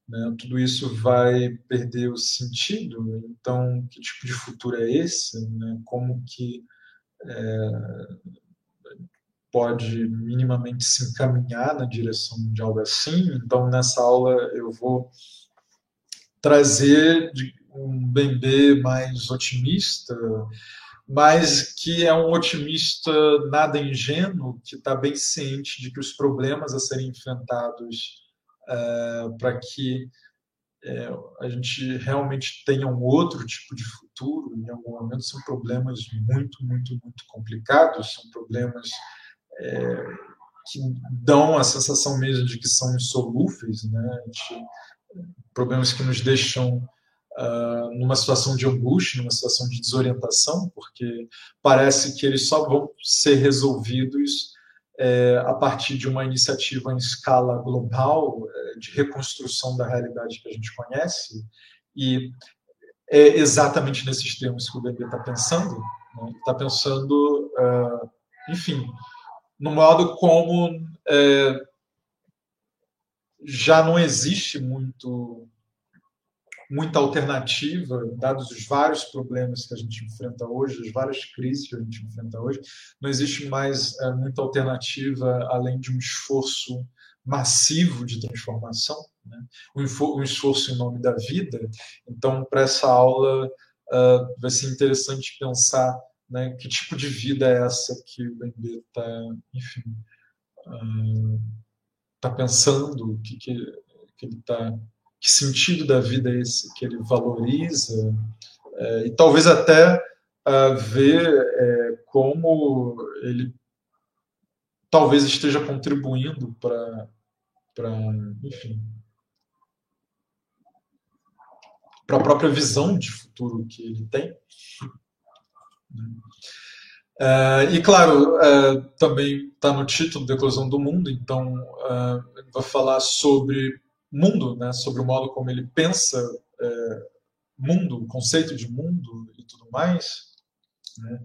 né, tudo isso vai perder o sentido. Então, que tipo de futuro é esse? Né? Como que é, pode minimamente se encaminhar na direção de algo assim? Então, nessa aula eu vou trazer um bebê mais otimista, mas que é um otimista nada ingênuo, que está bem ciente de que os problemas a serem enfrentados é, para que é, a gente realmente tenha um outro tipo de futuro, em algum momento, são problemas muito, muito, muito complicados, são problemas é, que dão a sensação mesmo de que são insolúveis, né? Gente, problemas que nos deixam uh, numa situação de angústia, numa situação de desorientação, porque parece que eles só vão ser resolvidos é, a partir de uma iniciativa em escala global é, de reconstrução da realidade que a gente conhece. E é exatamente nesses termos que o bebê está pensando. Né? Está pensando, uh, enfim, no modo como é, já não existe muito muita alternativa, dados os vários problemas que a gente enfrenta hoje, as várias crises que a gente enfrenta hoje, não existe mais é, muita alternativa além de um esforço massivo de transformação, né? um, esforço em nome da vida. Então, para essa aula, uh, vai ser interessante pensar né, que tipo de vida é essa que o Bembe está, está uh, pensando, o que, que, que ele está, que sentido da vida é esse que ele valoriza, é, e talvez até uh, ver é, como ele talvez esteja contribuindo para, enfim, para a própria visão de futuro que ele tem. Uh, e claro, uh, também está no título da Eclosão do Mundo, então uh, vai falar sobre mundo, né, sobre o modo como ele pensa mundo, o conceito de mundo e tudo mais. Né.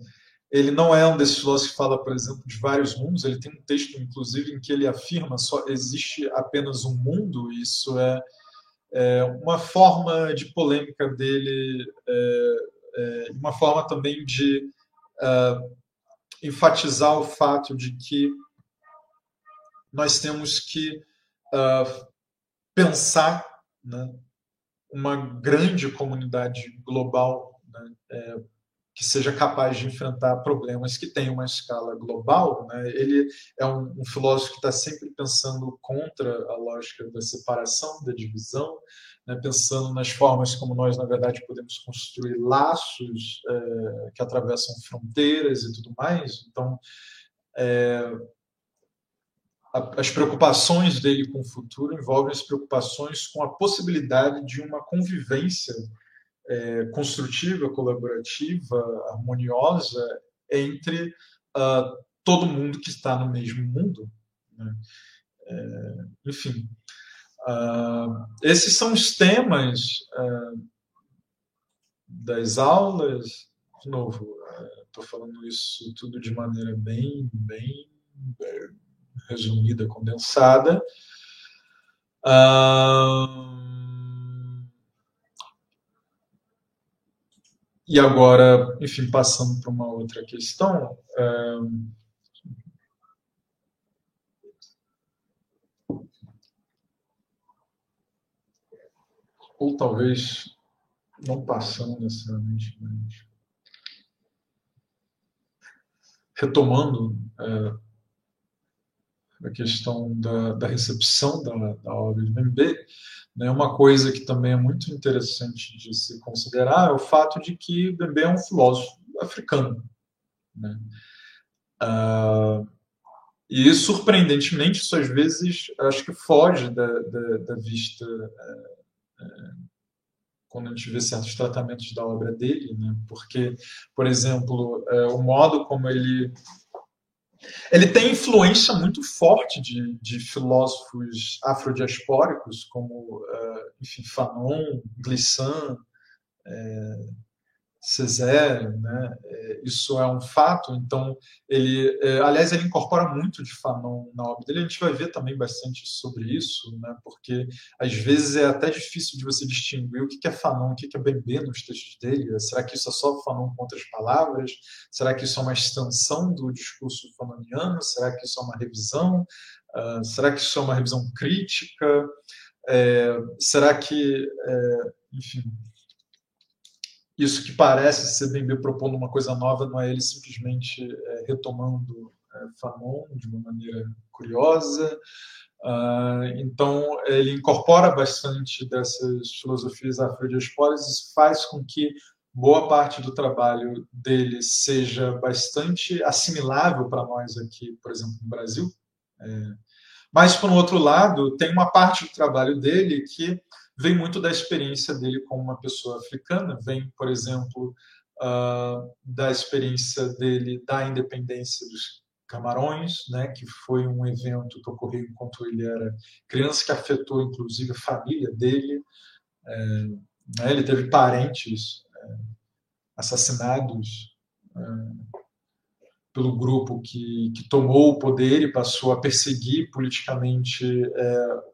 Ele não é um desses filósofos que fala, por exemplo, de vários mundos. Ele tem um texto, inclusive, em que ele afirma só existe apenas um mundo. E isso é, é uma forma de polêmica dele, é, é uma forma também de uh, enfatizar o fato de que nós temos que uh, pensar né, uma grande comunidade global né, é, que seja capaz de enfrentar problemas que têm uma escala global. Né? Ele é um, um filósofo que está sempre pensando contra a lógica da separação, da divisão, né? pensando nas formas como nós, na verdade, podemos construir laços é, que atravessam fronteiras e tudo mais. Então, é, as preocupações dele com o futuro envolvem as preocupações com a possibilidade de uma convivência é, construtiva, colaborativa, harmoniosa entre uh, todo mundo que está no mesmo mundo. Né? É, enfim, uh, esses são os temas uh, das aulas. De novo, estou falando isso tudo de maneira bem, bem resumida, condensada. E agora, enfim, passando para uma outra questão, ou talvez não passando necessariamente, mas retomando é, a questão da, da recepção da, da obra de Mbembe, né? Uma coisa que também é muito interessante de se considerar é o fato de que Bembe é um filósofo africano. Né? Uh, e surpreendentemente, isso às vezes acho que foge da, da, da vista uh, uh, quando a gente vê certos tratamentos da obra dele, né? porque, por exemplo, o modo como ele ele tem influência muito forte de, de filósofos afrodiaspóricos, como, uh, enfim, Fanon, Glissant, é, Césaire, né? É, isso é um fato. Então, ele, é, aliás, ele incorpora muito de Fanon na obra dele. A gente vai ver também bastante sobre isso, né? Porque às vezes é até difícil de você distinguir o que é Fanon, o que é Bembe nos textos dele. Será que isso é só Fanon com outras palavras? Será que isso é uma extensão do discurso fanoniano? Será que isso é uma revisão? Uh, será que isso é uma revisão crítica? É, será que, enfim, isso que parece ser Bembe propondo uma coisa nova não é ele simplesmente é, retomando é, Fanon de uma maneira curiosa. Uh, então, ele incorpora bastante dessas filosofias afrodiaspóras e faz com que boa parte do trabalho dele seja bastante assimilável para nós aqui, por exemplo, no Brasil. É, mas, por um outro lado, tem uma parte do trabalho dele que vem muito da experiência dele como uma pessoa africana, vem, por exemplo, uh, da experiência dele da independência dos Camarões, né, que foi um evento que ocorreu enquanto ele era criança, que afetou inclusive a família dele. É, né, ele teve parentes é, assassinados é, pelo grupo que, que, tomou o poder e passou a perseguir politicamente é,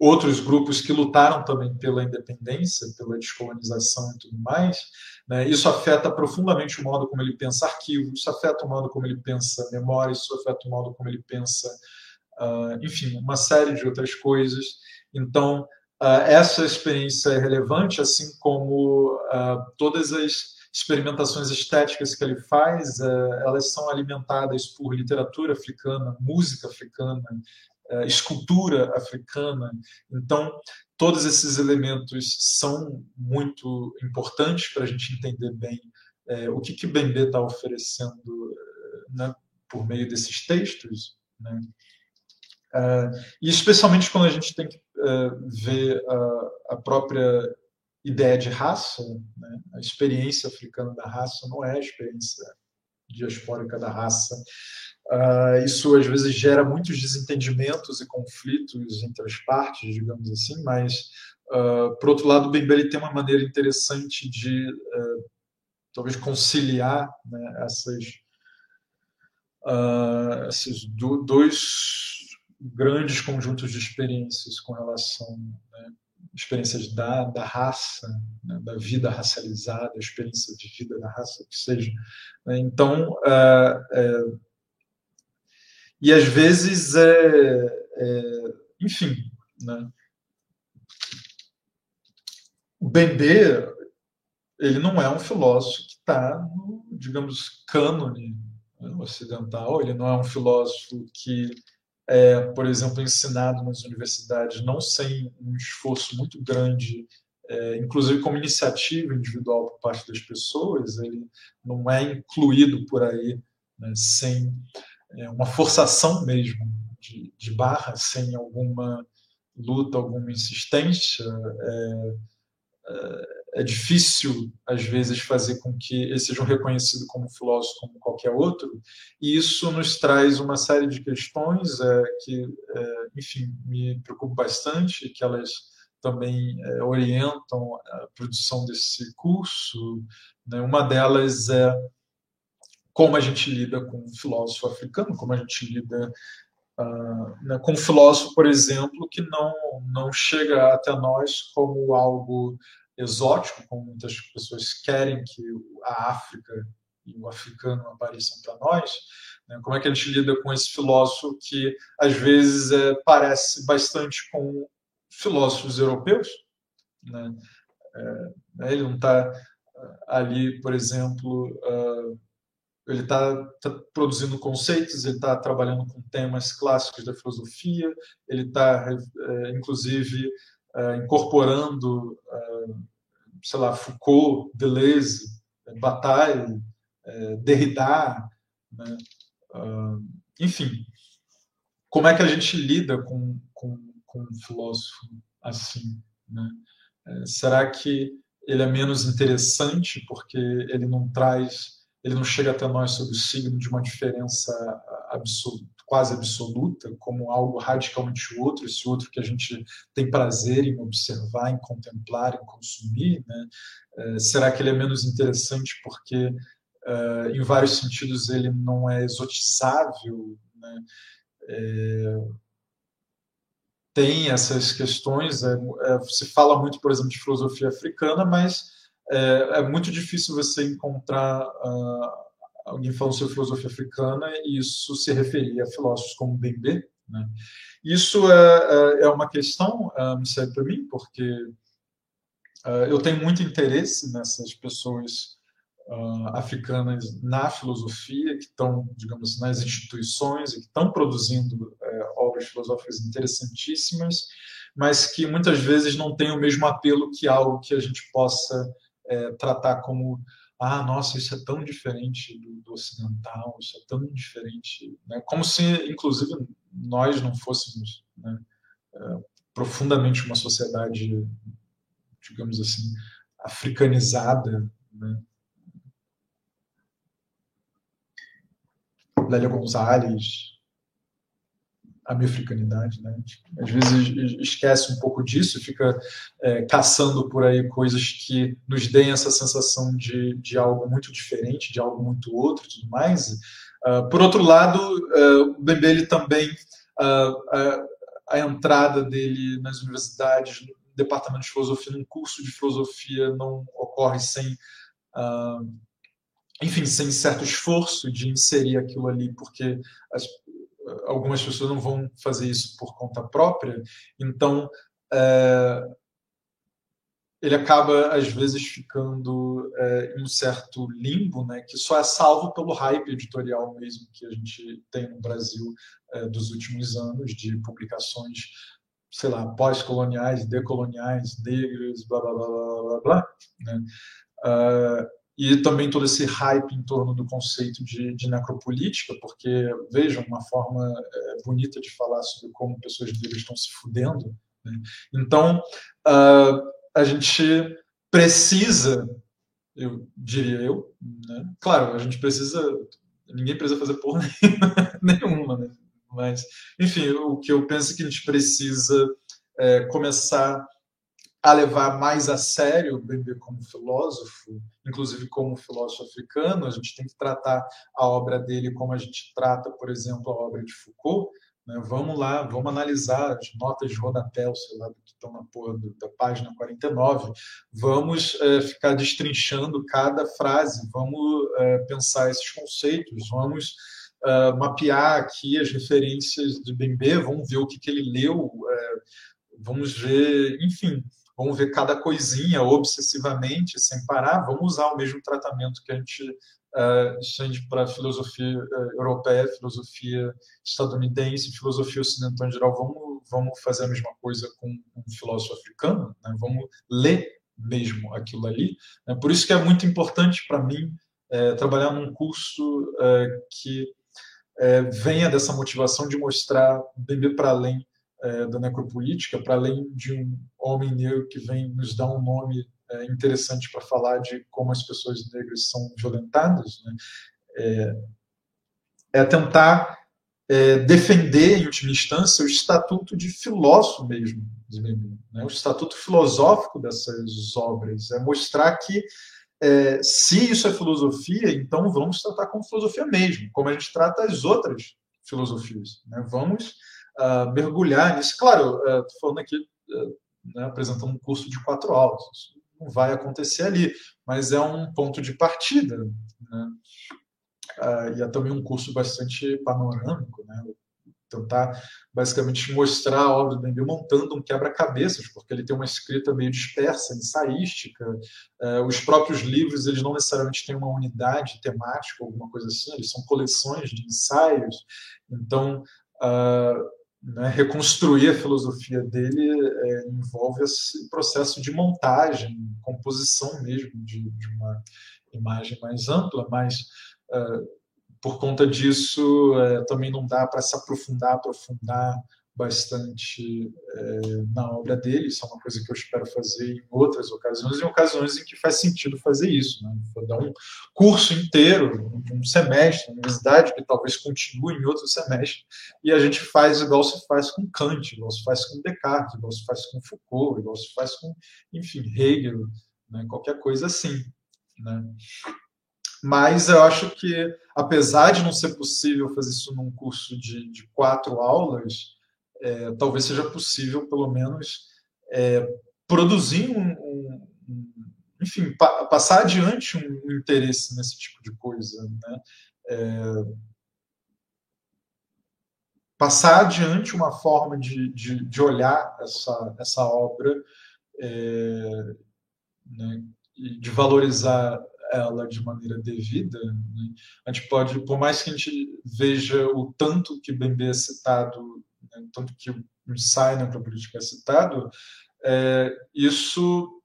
outros grupos que lutaram também pela independência, pela descolonização e tudo mais. Né? Isso afeta profundamente o modo como ele pensa arquivo, isso afeta o modo como ele pensa memória, isso afeta o modo como ele pensa, uh, enfim, uma série de outras coisas. Então, essa experiência é relevante, assim como todas as experimentações estéticas que ele faz, elas são alimentadas por literatura africana, música africana, escultura africana. Então, todos esses elementos são muito importantes para a gente entender bem o que que Bembe está oferecendo né, por meio desses textos, né? E especialmente quando a gente tem que ver a, a, própria ideia de raça, né? a experiência africana da raça não é a experiência diaspórica da raça. Uh, isso às vezes gera muitos desentendimentos e conflitos entre as partes, digamos assim, mas por outro lado, o Bembele tem uma maneira interessante de talvez conciliar né, essas uh, esses do, dois grandes conjuntos de experiências com relação né, experiências da, da raça, né, da vida racializada, experiência de vida da raça, que seja. Né. Então, uh, é, e às vezes é, é enfim, né? o Bembe ele não é um filósofo que está no, digamos, cânone ocidental, ele não é um filósofo que é, por exemplo, ensinado nas universidades, não sem um esforço muito grande, é, inclusive como iniciativa individual por parte das pessoas, ele não é incluído por aí né, sem é, uma forçação mesmo de, de, barra, sem alguma luta, alguma insistência. É, é é difícil, às vezes, fazer com que ele seja reconhecido como filósofo como qualquer outro, e isso nos traz uma série de questões é, que, é, enfim, me preocupam bastante, que elas também é, orientam a produção desse curso. Né? Uma delas é como a gente lida com um filósofo africano, como a gente lida uh, né, com um filósofo, por exemplo, que não, não chega até nós como algo exótico, como muitas pessoas querem que a África e o africano apareçam para nós, né? como é que a gente lida com esse filósofo que às vezes é, parece bastante com filósofos europeus, né? É, né, ele não está uh, ali, por exemplo, uh, ele está tá produzindo conceitos, ele está trabalhando com temas clássicos da filosofia, ele está, é, inclusive, é, incorporando sei lá, Foucault, Deleuze, Bataille, é, Derrida, né? Uh, enfim, como é que a gente lida com, com, com um filósofo assim? Né? É, será que ele é menos interessante porque ele não traz, ele não chega até nós sob o signo de uma diferença absoluta, quase absoluta, como algo radicalmente outro, esse outro que a gente tem prazer em observar, em contemplar, em consumir, né? É, será que ele é menos interessante porque, é, em vários sentidos, ele não é exotizável? Né? É, tem essas questões, é, é, se fala muito, por exemplo, de filosofia africana, mas é, é muito difícil você encontrar uh, alguém falou sobre filosofia africana e isso se referia a filósofos como Bembe. Né? Isso é, é, é uma questão, uh, me serve para mim, porque uh, eu tenho muito interesse nessas pessoas uh, africanas na filosofia, que estão, digamos, nas instituições e que estão produzindo obras filosóficas interessantíssimas, mas que muitas vezes não têm o mesmo apelo que algo que a gente possa tratar como ah, nossa, isso é tão diferente do, do ocidental, isso é tão diferente, né? como se, inclusive, nós não fôssemos né, é, profundamente uma sociedade, digamos assim, africanizada. Né? Lélia Gonzalez, a minha africanidade, né? Às vezes esquece um pouco disso fica é, caçando por aí coisas que nos deem essa sensação de, de algo muito diferente, de algo muito outro e tudo mais. Uh, por outro lado, uh, o Bembele também, uh, a, entrada dele nas universidades, no departamento de filosofia, num curso de filosofia, não ocorre sem enfim, sem certo esforço de inserir aquilo ali, porque algumas pessoas não vão fazer isso por conta própria, então é, ele acaba às vezes ficando é, em um certo limbo, né, que só é salvo pelo hype editorial mesmo que a gente tem no Brasil é, dos últimos anos de publicações, sei lá, pós-coloniais, decoloniais, negras, blá blá blá blá blá, blá né? E também todo esse hype em torno do conceito de, de necropolítica, porque vejam uma forma é, bonita de falar sobre como pessoas negras estão se fudendo. Né? Então uh, a gente precisa, eu diria eu, né? claro, a gente precisa, ninguém precisa fazer porra nenhuma, né? mas enfim, o que eu penso é que a gente precisa é, começar a levar mais a sério o Bembe como filósofo, inclusive como filósofo africano, a gente tem que tratar a obra dele como a gente trata, por exemplo, a obra de Foucault. Né? Vamos lá, vamos analisar as notas de rodapé, sei lá, que estão na porra da página 49. Vamos é, ficar destrinchando cada frase, vamos é, pensar esses conceitos, vamos é, mapear aqui as referências de Bembe, vamos ver o que, que ele leu, vamos ver, enfim, vamos ver cada coisinha obsessivamente, sem parar, vamos usar o mesmo tratamento que a gente uh, para a filosofia uh, europeia, filosofia estadunidense, filosofia ocidental em geral, vamos, vamos fazer a mesma coisa com um filósofo africano, né? vamos ler mesmo aquilo ali. Né? Por isso que é muito importante para mim é, trabalhar num curso é, que venha dessa motivação de mostrar bem para além é, da necropolítica, para além de um homem negro que vem nos dar um nome é, interessante para falar de como as pessoas negras são violentadas, né? é, é, tentar é, defender, em última instância, o estatuto de filósofo mesmo, né? o estatuto filosófico dessas obras, é mostrar que é, se isso é filosofia, então vamos tratar como filosofia mesmo, como a gente trata as outras filosofias. Né? Vamos mergulhar nisso. Claro, estou uh, falando aqui, uh, né, apresentando um curso de quatro aulas. Isso não vai acontecer ali, mas é um ponto de partida. Né? e é também um curso bastante panorâmico, né? tentar basicamente mostrar a obra do Bembe montando um quebra-cabeças, porque ele tem uma escrita meio dispersa, ensaística. os próprios livros eles não necessariamente têm uma unidade temática, alguma coisa assim, eles são coleções de ensaios. Então, né, reconstruir a filosofia dele é, envolve esse processo de montagem, composição mesmo de, de uma imagem mais ampla, mas uh, por conta disso uh, também não dá para se aprofundar, aprofundar bastante é, na obra dele. Isso é uma coisa que eu espero fazer em outras ocasiões, em ocasiões em que faz sentido fazer isso. Né? Vou dar um curso inteiro, um semestre, uma universidade, que talvez continue em outro semestre, e a gente faz igual se faz com Kant, igual se faz com Descartes, igual se faz com Foucault, igual se faz com, enfim, Hegel, né? qualquer coisa assim. Né? Mas eu acho que, apesar de não ser possível fazer isso num curso de, de quatro aulas, é, talvez seja possível, pelo menos, é, produzir um, um, enfim, pa passar adiante um, interesse nesse tipo de coisa, né? É, passar adiante uma forma de, de, de olhar essa, essa obra é, né? e de valorizar ela de maneira devida, né? a gente pode, por mais que a gente veja o tanto que Bembe é citado né, tanto que o ensaio na política é citado, é, isso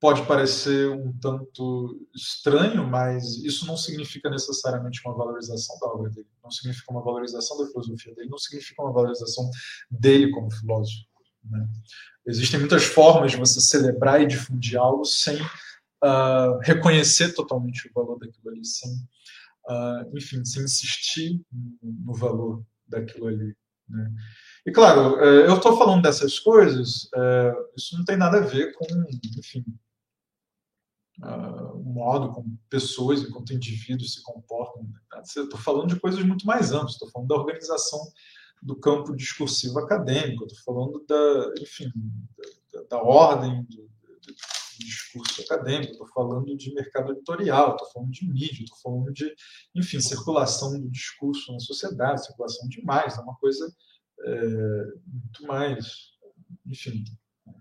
pode parecer um tanto estranho, mas isso não significa necessariamente uma valorização da obra dele, não significa uma valorização da filosofia dele, não significa uma valorização dele como filósofo. Né? Existem muitas formas de você celebrar e difundir algo sem uh, reconhecer totalmente o valor daquilo ali, sem, uh, enfim, sem insistir no valor daquilo ali. Né? E claro, é, eu estou falando dessas coisas, é, isso não tem nada a ver com, enfim, o modo como pessoas enquanto indivíduos se comportam. Né? Estou falando de coisas muito mais amplas, estou falando da organização do campo discursivo acadêmico, estou falando da, enfim, da, da ordem discurso acadêmico, estou falando de mercado editorial, estou falando de mídia, estou falando de, enfim, circulação do discurso na sociedade, circulação de é uma coisa é, muito mais, enfim,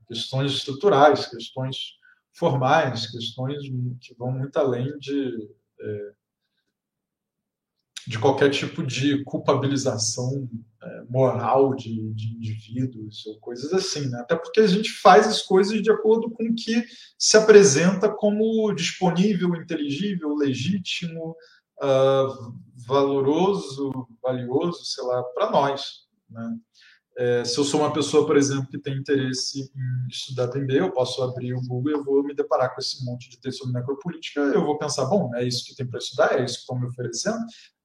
questões estruturais, questões formais, questões que vão muito além de, é, de qualquer tipo de culpabilização é, moral de, de, indivíduos ou coisas assim, né? Até porque a gente faz as coisas de acordo com o que se apresenta como disponível, inteligível, legítimo, uh, valoroso, valioso, sei lá, para nós, né? É, se eu sou uma pessoa, por exemplo, que tem interesse em estudar BB, eu posso abrir o Google e eu vou me deparar com esse monte de texto sobre necropolítica, eu vou pensar, bom, é isso que tem para estudar, é isso que estão me oferecendo,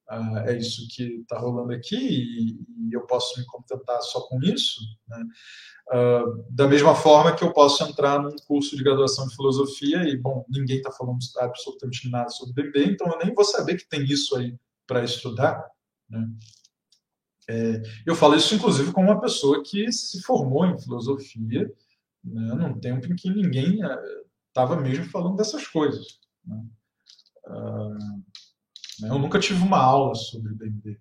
uh, é isso que está rolando aqui e, e, eu posso me contentar só com isso. Né? Uh, da mesma forma que eu posso entrar num curso de graduação de filosofia e, bom, ninguém está falando absolutamente nada sobre BB, então eu nem vou saber que tem isso aí para estudar. Né? É, eu falo isso, inclusive, com uma pessoa que se formou em filosofia né, num tempo em que ninguém estava mesmo falando dessas coisas. Né? Uh, eu nunca tive uma aula sobre BND.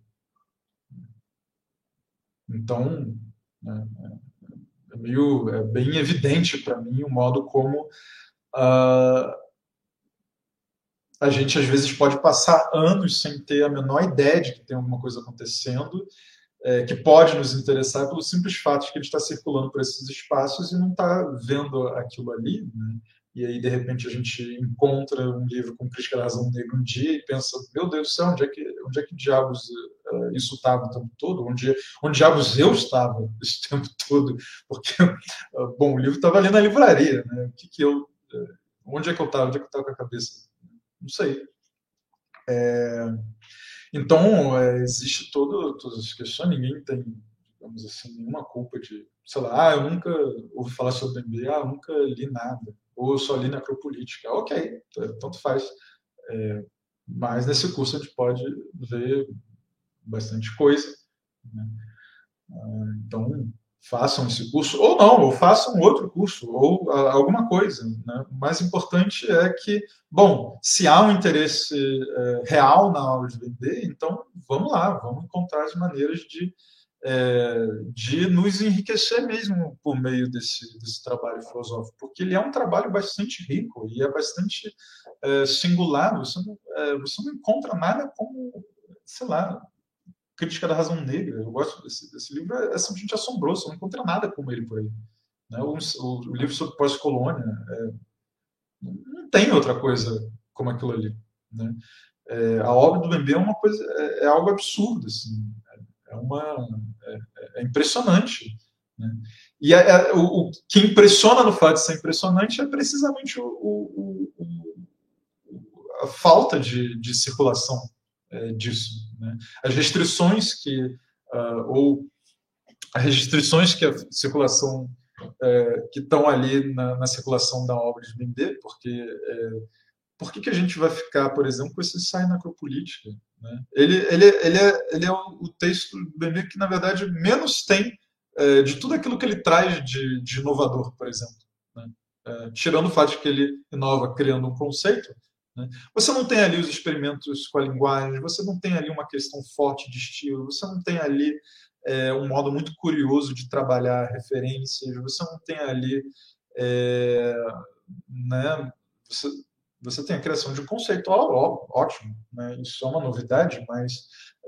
Então, né, é, meio, é bem evidente para mim o modo como uh, a gente às vezes pode passar anos sem ter a menor ideia de que tem alguma coisa acontecendo, é, que pode nos interessar pelo simples fato de que ele está circulando por esses espaços e não está vendo aquilo ali. Né? E aí de repente a gente encontra um livro com crítica da razão negra um dia e pensa, meu Deus do céu, onde é que, onde é que diabos uh, isso estava o tempo todo? Onde, onde diabos eu estava esse tempo todo? Porque, uh, bom, o livro estava ali na livraria, né? O que que eu, uh, onde é que eu estava? Onde é que eu estava com a cabeça? Não sei. É, então, é, existe todo, todas as questões, ninguém tem, digamos assim, nenhuma culpa de, sei lá, ah, eu nunca ouvi falar sobre MBA, ah, eu nunca li nada ou só li necropolítica. Ok, tanto faz. É, mas nesse curso a gente pode ver bastante coisa. Né? Ah, então, façam esse curso, ou não, ou façam outro curso, ou alguma coisa. Né? O mais importante é que, bom, se há um interesse é, real na aula de vender, então vamos lá, vamos encontrar as maneiras de é, de nos enriquecer mesmo por meio desse, desse trabalho filosófico, porque ele é um trabalho bastante rico e é bastante é, singular. Você não, é, você não encontra nada como, sei lá, Crítica da Razão Negra. Eu gosto desse, desse livro, é, é simplesmente assombroso, não encontra nada como ele por aí. Né? O, o, o livro sobre pós-colônia é, não tem outra coisa como aquilo ali. Né? É, a obra do Bembe é uma coisa, é algo absurdo, assim é, uma, é, é impressionante. Né? E é, é, o, o, que impressiona no fato de ser impressionante é precisamente o, o, a falta de, de circulação é, disso. Né? As restrições que, uh, ou as restrições que a circulação é, que estão ali na, na, circulação da obra de Bender, porque é, por que, que a gente vai ficar, por exemplo, com esse ensaio necropolítica? Né? Ele, ele, ele, é, ele é o texto do Emir que, na verdade, menos tem é, de tudo aquilo que ele traz de, de inovador, por exemplo. Né? É, tirando o fato de que ele inova criando um conceito, né? você não tem ali os experimentos com a linguagem, você não tem ali uma questão forte de estilo, você não tem ali é, um modo muito curioso de trabalhar referências, você não tem ali. É, né, você, você tem a criação de um conceito, ó, ótimo, né? isso é uma novidade, mas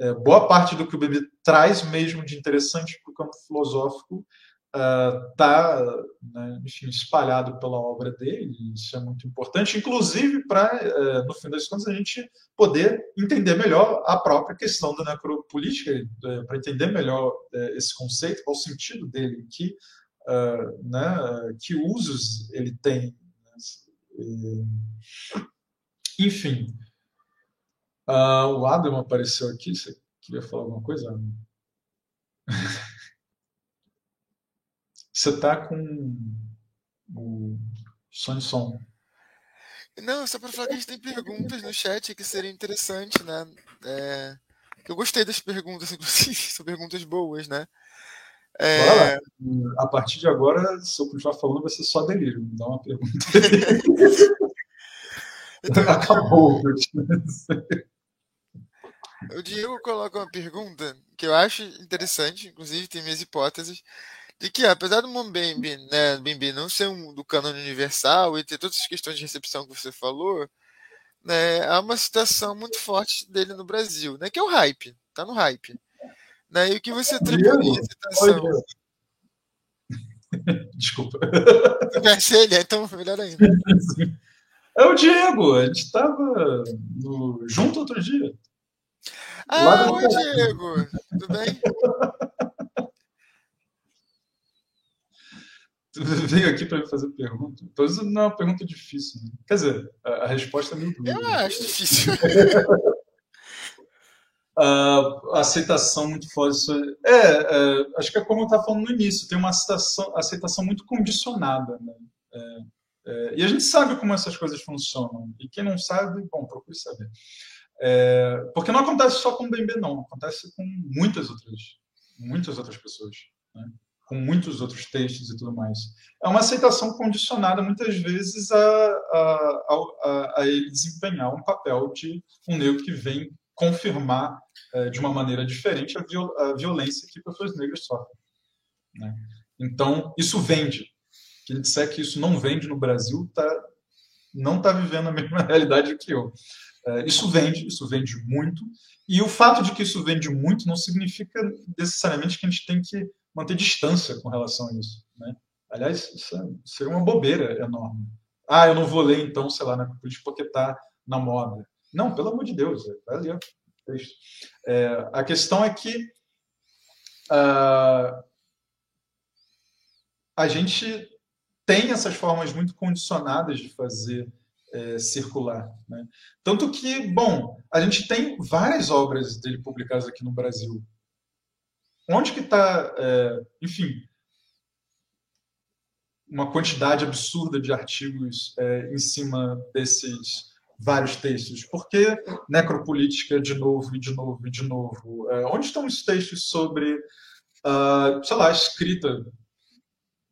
é, boa parte do que o Bebê traz mesmo de interessante para o campo filosófico está uh, né, espalhado pela obra dele, isso é muito importante, inclusive para, uh, no fim das contas, a gente poder entender melhor a própria questão da necropolítica, uh, para entender melhor é, esse conceito, qual o sentido dele, que, né, que usos ele tem enfim. Uh, o Adam apareceu aqui. Você queria falar alguma coisa? Você está com o som som. Não, só para falar que a gente tem perguntas no chat que seria interessante, né? É, eu gostei das perguntas, inclusive, são perguntas boas, né? É... A partir de agora, se eu continuar falando, vai ser só delírio. Me dá uma pergunta. então, Acabou. O Diego coloca uma pergunta que eu acho interessante, inclusive tem minhas hipóteses, de que, apesar do Mbembe, né, Mbembe não ser um do cânone universal e ter todas as questões de recepção que você falou, né, há uma citação muito forte dele no Brasil, né, que é o hype, tá no hype. Né, e o que você atribuiria a citação? Oi, Desculpa. Tu conhece ele? Então, melhor ainda. É o Diego, a gente estava junto outro dia. Ah, oi, Diego. Tudo bem? Tu veio aqui para me fazer pergunta. Isso não é uma pergunta difícil. Né? Quer dizer, a, a, resposta é meio. Eu acho difícil. a aceitação muito forte. É, é, acho que é como eu estava falando no início, tem uma aceitação, aceitação muito condicionada. Né? É, é, e a gente sabe como essas coisas funcionam. E quem não sabe, bom, procure saber. É, porque não acontece só com o BNB, não. Acontece com muitas outras, muitas outras pessoas. Né? Com muitos outros textos e tudo mais. É uma aceitação condicionada, muitas vezes, a, a, a, a ele desempenhar um papel de um negro que vem confirmar é, de uma maneira diferente a, viol a, violência que pessoas negras sofrem. Né? Então, isso vende. Quem disser que isso não vende no Brasil tá, não está vivendo a mesma realidade que eu. É, isso vende, isso vende muito. E o fato de que isso vende muito não significa necessariamente que a gente tem que manter distância com relação a isso. Né? Aliás, isso é, seria uma bobeira enorme. Ah, eu não vou ler então, sei lá, na política porque está na moda. Não, pelo amor de Deus, vai o texto. É, a questão é que uh, a gente tem essas formas muito condicionadas de fazer é, circular. Né? Tanto que, bom, a gente tem várias obras dele publicadas aqui no Brasil. Onde que está, é, enfim, uma quantidade absurda de artigos é, em cima desses vários textos. Por que necropolítica de novo e de novo e de novo? É, onde estão os textos sobre, uh, sei lá, a escrita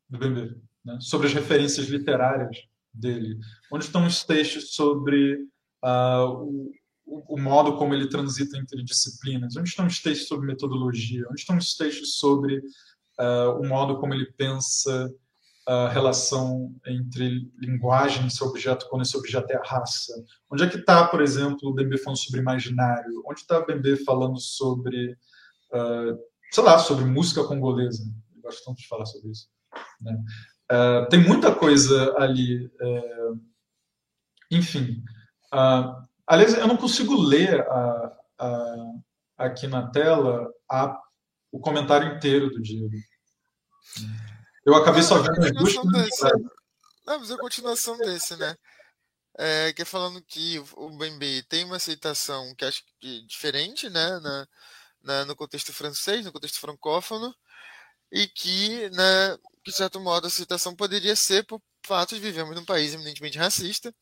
do Bembe? Né? Sobre as referências literárias dele? Onde estão os textos sobre uh, o, o, modo como ele transita entre disciplinas? Onde estão os textos sobre metodologia? Onde estão os textos sobre uh, o modo como ele pensa a relação entre linguagem e seu objeto quando esse objeto é a raça? Onde é que está, por exemplo, o Bembe falando sobre imaginário? Onde está o Bembe falando sobre, uh, sei lá, sobre música congolesa? Eu gosto tanto de falar sobre isso. Né? Uh, tem muita coisa ali. Uh, enfim. Uh, aliás, eu não consigo ler a, a, aqui na tela a, o comentário inteiro do Diego. Eu acabei só vendo as duas Não, mas é a continuação desse, né? É, que é falando que o Bembe tem uma aceitação que acho que é diferente, né? Na, na, no contexto francês, no contexto francófono, e que, né, de certo modo, a aceitação poderia ser por fato de vivermos num país eminentemente racista,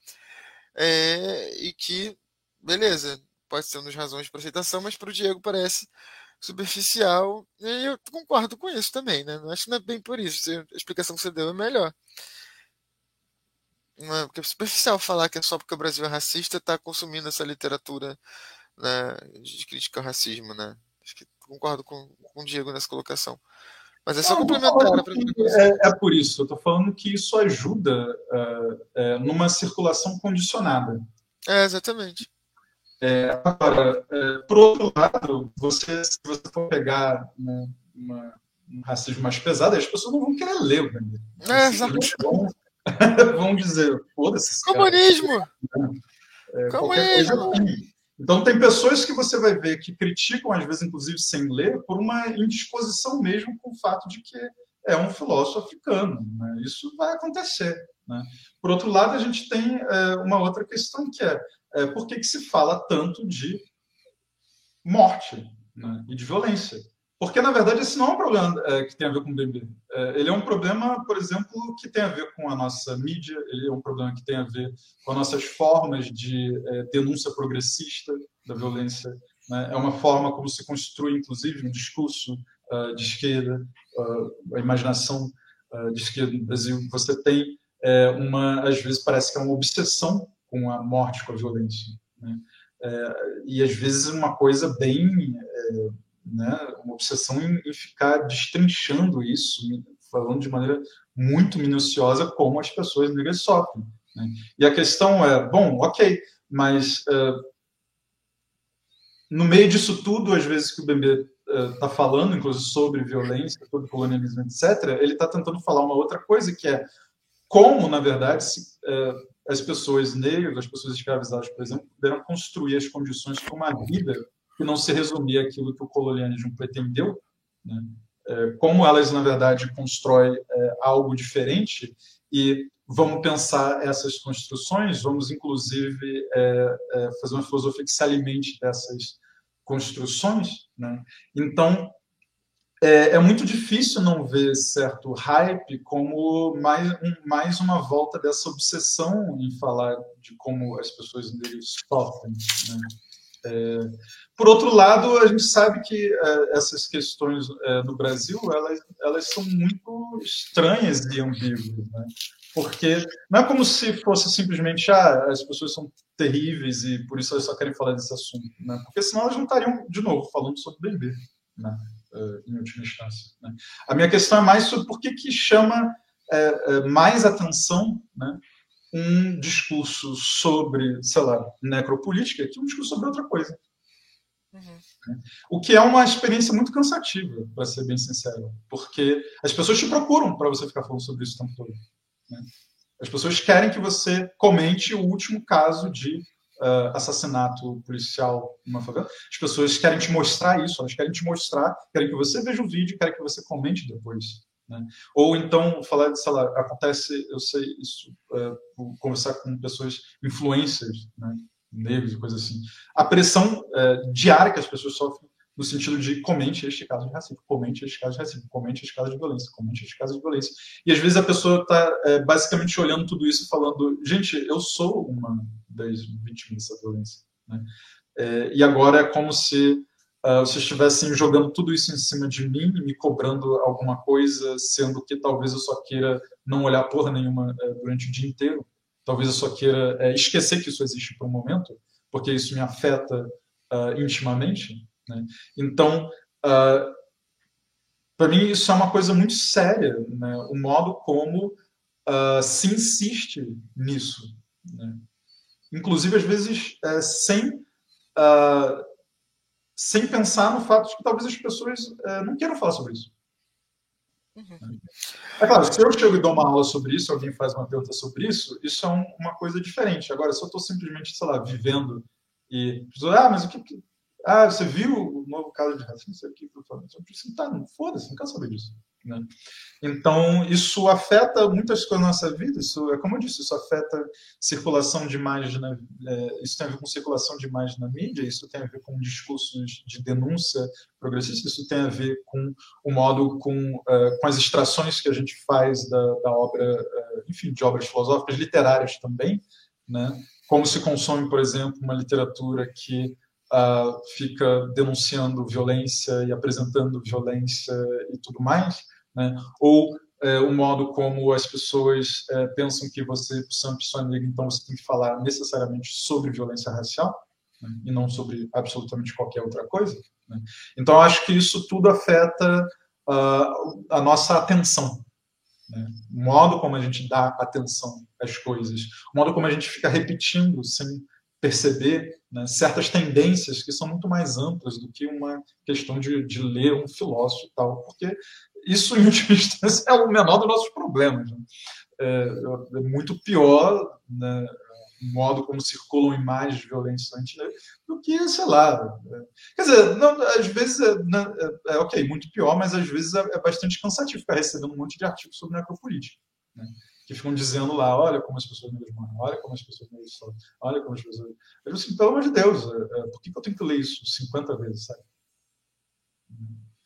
é, e que, beleza, pode ser uma das razões para aceitação, mas para o Diego parece superficial. E eu concordo com isso também, né? Acho que não é bem por isso. A explicação que você deu é melhor. Não é, porque é superficial falar que é só porque o Brasil é racista está consumindo essa literatura né, de crítica ao racismo, né? Acho que concordo com, com o Diego nessa colocação. Mas é só não, complementar. É, é, por isso, eu estou falando que isso ajuda uh, uh, numa circulação condicionada. É, exatamente. É, agora, é, por outro lado, você, se você for pegar né, uma, um racismo mais pesado, as pessoas não vão querer ler o Gandhi. É, exato. Vão, vão dizer, foda-se. Comunismo! É, Comunismo! Então, tem pessoas que você vai ver que criticam, às vezes, inclusive sem ler, por uma indisposição mesmo com o fato de que é um filósofo africano. Né? Isso vai acontecer. Né? Por outro lado, a gente tem é, uma outra questão que é é, por que, que se fala tanto de morte né, e de violência? Porque, na verdade, esse não é um problema é, que tem a ver com o bebê. É, ele é um problema, por exemplo, que tem a ver com a nossa mídia, ele é um problema que tem a ver com as nossas formas de é, denúncia progressista da violência. Né? É uma forma como se construi, inclusive, um discurso uh, de esquerda, uh, a imaginação uh, de esquerda no Brasil. Você tem uma, às vezes, parece que é uma obsessão com a morte, com a violência. Né? É, e às vezes uma coisa bem, é, né, uma obsessão em, em, ficar destrinchando isso, falando de maneira muito minuciosa como as pessoas negras sofrem. Né? E a questão é, bom, ok, mas uh, no meio disso tudo, às vezes que o Bembe está uh, falando, inclusive sobre violência, sobre colonialismo, etc., ele está tentando falar uma outra coisa, que é como, na verdade, se, uh, as pessoas negras, as pessoas escravizadas, por exemplo, puderam construir as condições para uma vida que não se resumia aquilo que o colonialismo pretendeu, né? é, como elas, na verdade, constroem é, algo diferente e vamos pensar essas construções, vamos, inclusive, é, é fazer uma filosofia que se alimente dessas construções. Né? Então, é, é, muito difícil não ver certo hype como mais, um, mais uma volta dessa obsessão em falar de como as pessoas sofrem. Né? É, por outro lado, a gente sabe que é, essas questões é, no Brasil elas, elas são muito estranhas e ambíguas, né? porque não é como se fosse simplesmente ah, as pessoas são terríveis e por isso elas só querem falar desse assunto, né? porque senão elas não estariam de novo falando sobre bebê, né? É, em última instância. Né? A minha questão é mais sobre por que, que chama é, é, mais atenção né? um discurso sobre, sei lá, necropolítica que um discurso sobre outra coisa. Uhum. O que é uma experiência muito cansativa, para ser bem sincero, porque as pessoas te procuram para você ficar falando sobre isso o tempo todo. Né? As pessoas querem que você comente o último caso de uh, assassinato policial numa favela. As pessoas querem te mostrar isso, elas querem te mostrar, querem que você veja o vídeo, querem que você comente depois. Né? Ou então, falar de, sei lá, acontece, eu sei isso, é, conversar com pessoas, influencers, né? negros e coisas assim. A pressão é, diária que as pessoas sofrem no sentido de comente este caso de racismo, comente este caso de racismo, comente este caso de violência, comente este caso de violência. E às vezes a pessoa está é, basicamente olhando tudo isso e falando, gente, eu sou uma das vítimas dessa violência. Né? É, e agora é como se uh, vocês estivessem jogando tudo isso em cima de mim, me cobrando alguma coisa, sendo que talvez eu só queira não olhar porra nenhuma uh, durante o dia inteiro. Talvez eu só queira uh, esquecer que isso existe por um momento, porque isso me afeta intimamente. Né? Então, para mim, isso é uma coisa muito séria, né? o modo como se insiste nisso. Né? Inclusive, às vezes, sem Uh, sem pensar no fato de que talvez as pessoas é, não queiram falar sobre isso. Uhum. É claro, se eu chego e dou uma aula sobre isso, alguém faz uma pergunta sobre isso, isso é um, uma coisa diferente. Agora, se eu estou simplesmente, sei lá, vivendo e. Ah, mas o que. Ah, você viu o novo caso de racismo? Não sei o que eu. Você tá, foda-se, não quero saber disso. Né? Então, isso afeta muitas coisas na nossa vida. Isso, é como eu disse, isso afeta circulação de imagens, na, é, isso tem a ver com circulação de imagens na mídia, isso tem a ver com discursos de denúncia progressista, isso tem a ver com o modo, com, uh, com as extrações que a gente faz da, da obra, uh, enfim, de obras filosóficas, literárias também, né? como se consome, por exemplo, uma literatura que Uh, fica denunciando violência e apresentando violência e tudo mais, né? ou é, o modo como as pessoas é, pensam que você, por ser uma pessoa negra, então você tem que falar necessariamente sobre violência racial né? e não sobre absolutamente qualquer outra coisa. Né? Então, acho que isso tudo afeta uh, a nossa atenção. Né? O modo como a gente dá atenção às coisas, o modo como a gente fica repetindo sem perceber né, certas tendências que são muito mais amplas do que uma questão de, de ler um filósofo e tal, porque isso, em última instância, é o menor dos nossos problemas. Né? É, é, muito pior né, o modo como circulam imagens violentas do que, sei lá. É, quer dizer, não, às vezes é, né, é, é, ok, muito pior, mas às vezes é, é, bastante cansativo ficar recebendo um monte de artigos sobre necropolítica. Né? Que ficam dizendo lá, olha como as pessoas negras morrem, olha como as pessoas negras sofrem, olha como as pessoas. Eu assim, pelo amor de Deus, por que eu tenho que ler isso 50 vezes, sabe?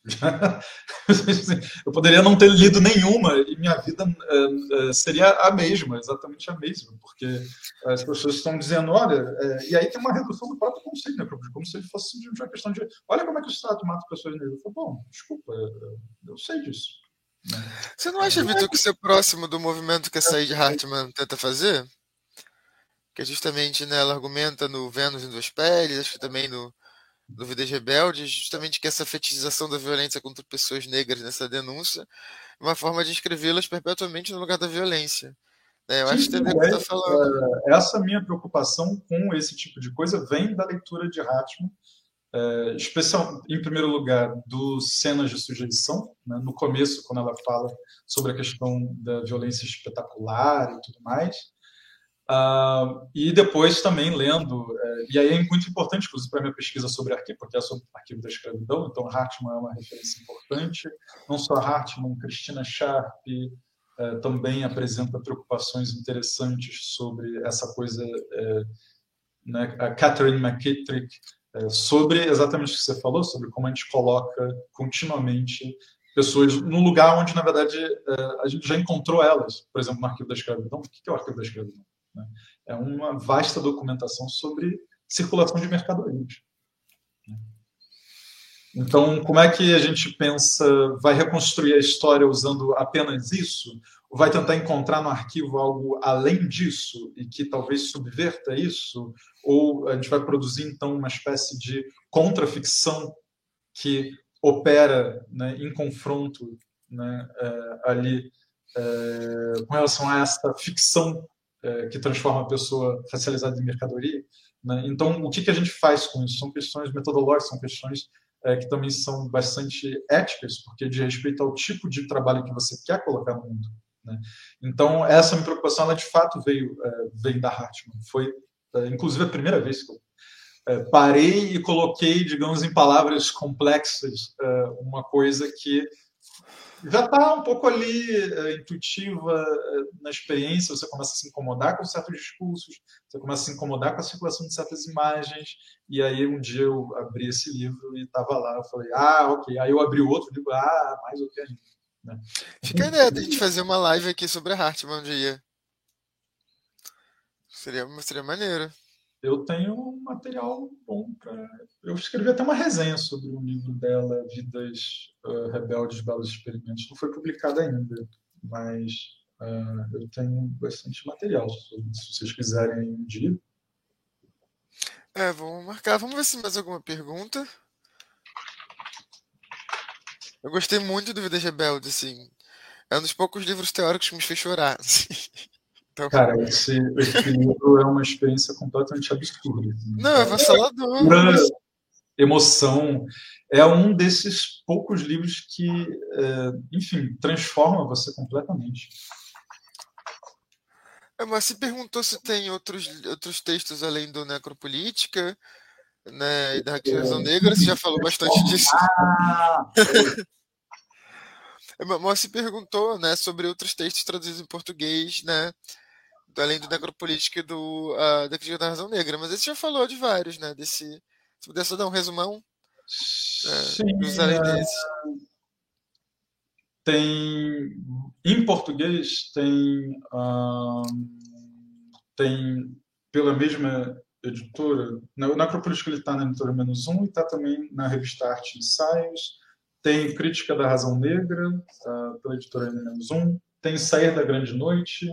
eu poderia não ter lido nenhuma e minha vida uh, seria a mesma, exatamente a mesma, porque as pessoas estão dizendo, olha, e aí tem uma redução do próprio conceito, né, como se fosse simplesmente uma questão de, olha como é que o Estado mata pessoas negras. Eu falo, bom, desculpa, eu sei disso. Você não acha, Vitor, que o seu próximo do movimento que a Said Hartman tenta fazer? Que é justamente, né, ela argumenta no Vênus em duas peles, acho que também no do Vidas Rebeldes, justamente que essa fetichização da violência contra pessoas negras nessa denúncia é uma forma de inscrevê-las perpetuamente no lugar da violência. É, eu acho que você está falando. É, essa minha preocupação com esse tipo de coisa vem da leitura de Hatman, é, especial, em primeiro lugar, dos cenas de sujeição, né, no começo, quando ela fala sobre a questão da violência espetacular e tudo mais, uh, e depois também lendo, é, e aí é muito importante, inclusive, para minha pesquisa sobre arquivo, porque é sobre arquivo da escravidão, então Hartmann é uma referência importante, não só Hartmann, Cristina Sharp, é, também apresenta preocupações interessantes sobre essa coisa, né, a Catherine McKittrick, é, sobre exatamente o que você falou, sobre como a gente coloca continuamente pessoas no lugar onde, na verdade, a gente já encontrou elas. Por exemplo, no Arquivo da Escravidão. O que é o Arquivo da Escravidão? Né? É uma vasta documentação sobre circulação de mercadorias. Então, como é que a gente pensa, vai reconstruir a história usando apenas isso? Vai tentar encontrar no arquivo algo além disso e que talvez subverta isso? Ou a gente vai produzir, então, uma espécie de contraficção que opera né, em confronto né, é, ali é, com relação a essa ficção é, que transforma a pessoa racializada em mercadoria? Né? Então, o que, que a gente faz com isso? São questões metodológicas, são questões que também são bastante éticas, porque de respeito ao tipo de trabalho que você quer colocar no mundo. Né? Então, essa minha preocupação, ela de fato veio, é, veio da Hartmann. Foi, é, inclusive, a primeira vez que eu é, parei e coloquei, digamos, em palavras complexas, uma coisa que já está um pouco ali intuitiva na experiência, você começa a se incomodar com certos discursos, você começa a se incomodar com a circulação de certas imagens, e aí um dia eu abri esse livro e estava lá, eu falei, ah, ok, aí eu abri outro livro, ah, mais ok ainda. Né? Fica a ideia de a gente fazer uma live aqui sobre a Hartmann um dia. Seria, seria maneiro eu tenho um material bom para. Eu escrevi até uma resenha sobre o livro dela, Vidas uh, Rebeldes, Belos Experimentos. Não foi publicado ainda, mas uh, eu tenho bastante material se vocês quiserem um dia. É, vamos marcar. Vamos ver se mais alguma pergunta. Eu gostei muito do Vidas Rebeldes, assim. É um dos poucos livros teóricos que me fez chorar. Assim. Então, Cara, esse, esse livro é uma experiência completamente absurda. Assim. Não, é avassalador. Emoção. É um desses poucos livros que, é, enfim, transforma você completamente. É, mas se perguntou se tem outros, outros textos além do Necropolítica né, e da Razão Negra, você já falou bastante disso. Ah, mas se perguntou né, sobre outros textos traduzidos em português, né? além do necropolítica e do, uh, da crítica da razão negra. Mas você já falou de vários, né? Desse, se pudesse dar um resumão é, Sim, é... Tem em português tem tem pela mesma editora, na, Necropolítica ele está na editora Menos Um e está também na revista Arte e Ensaios. Tem Crítica da Razão Negra, tá, pela editora Menos Um. Tem Sair da Grande Noite,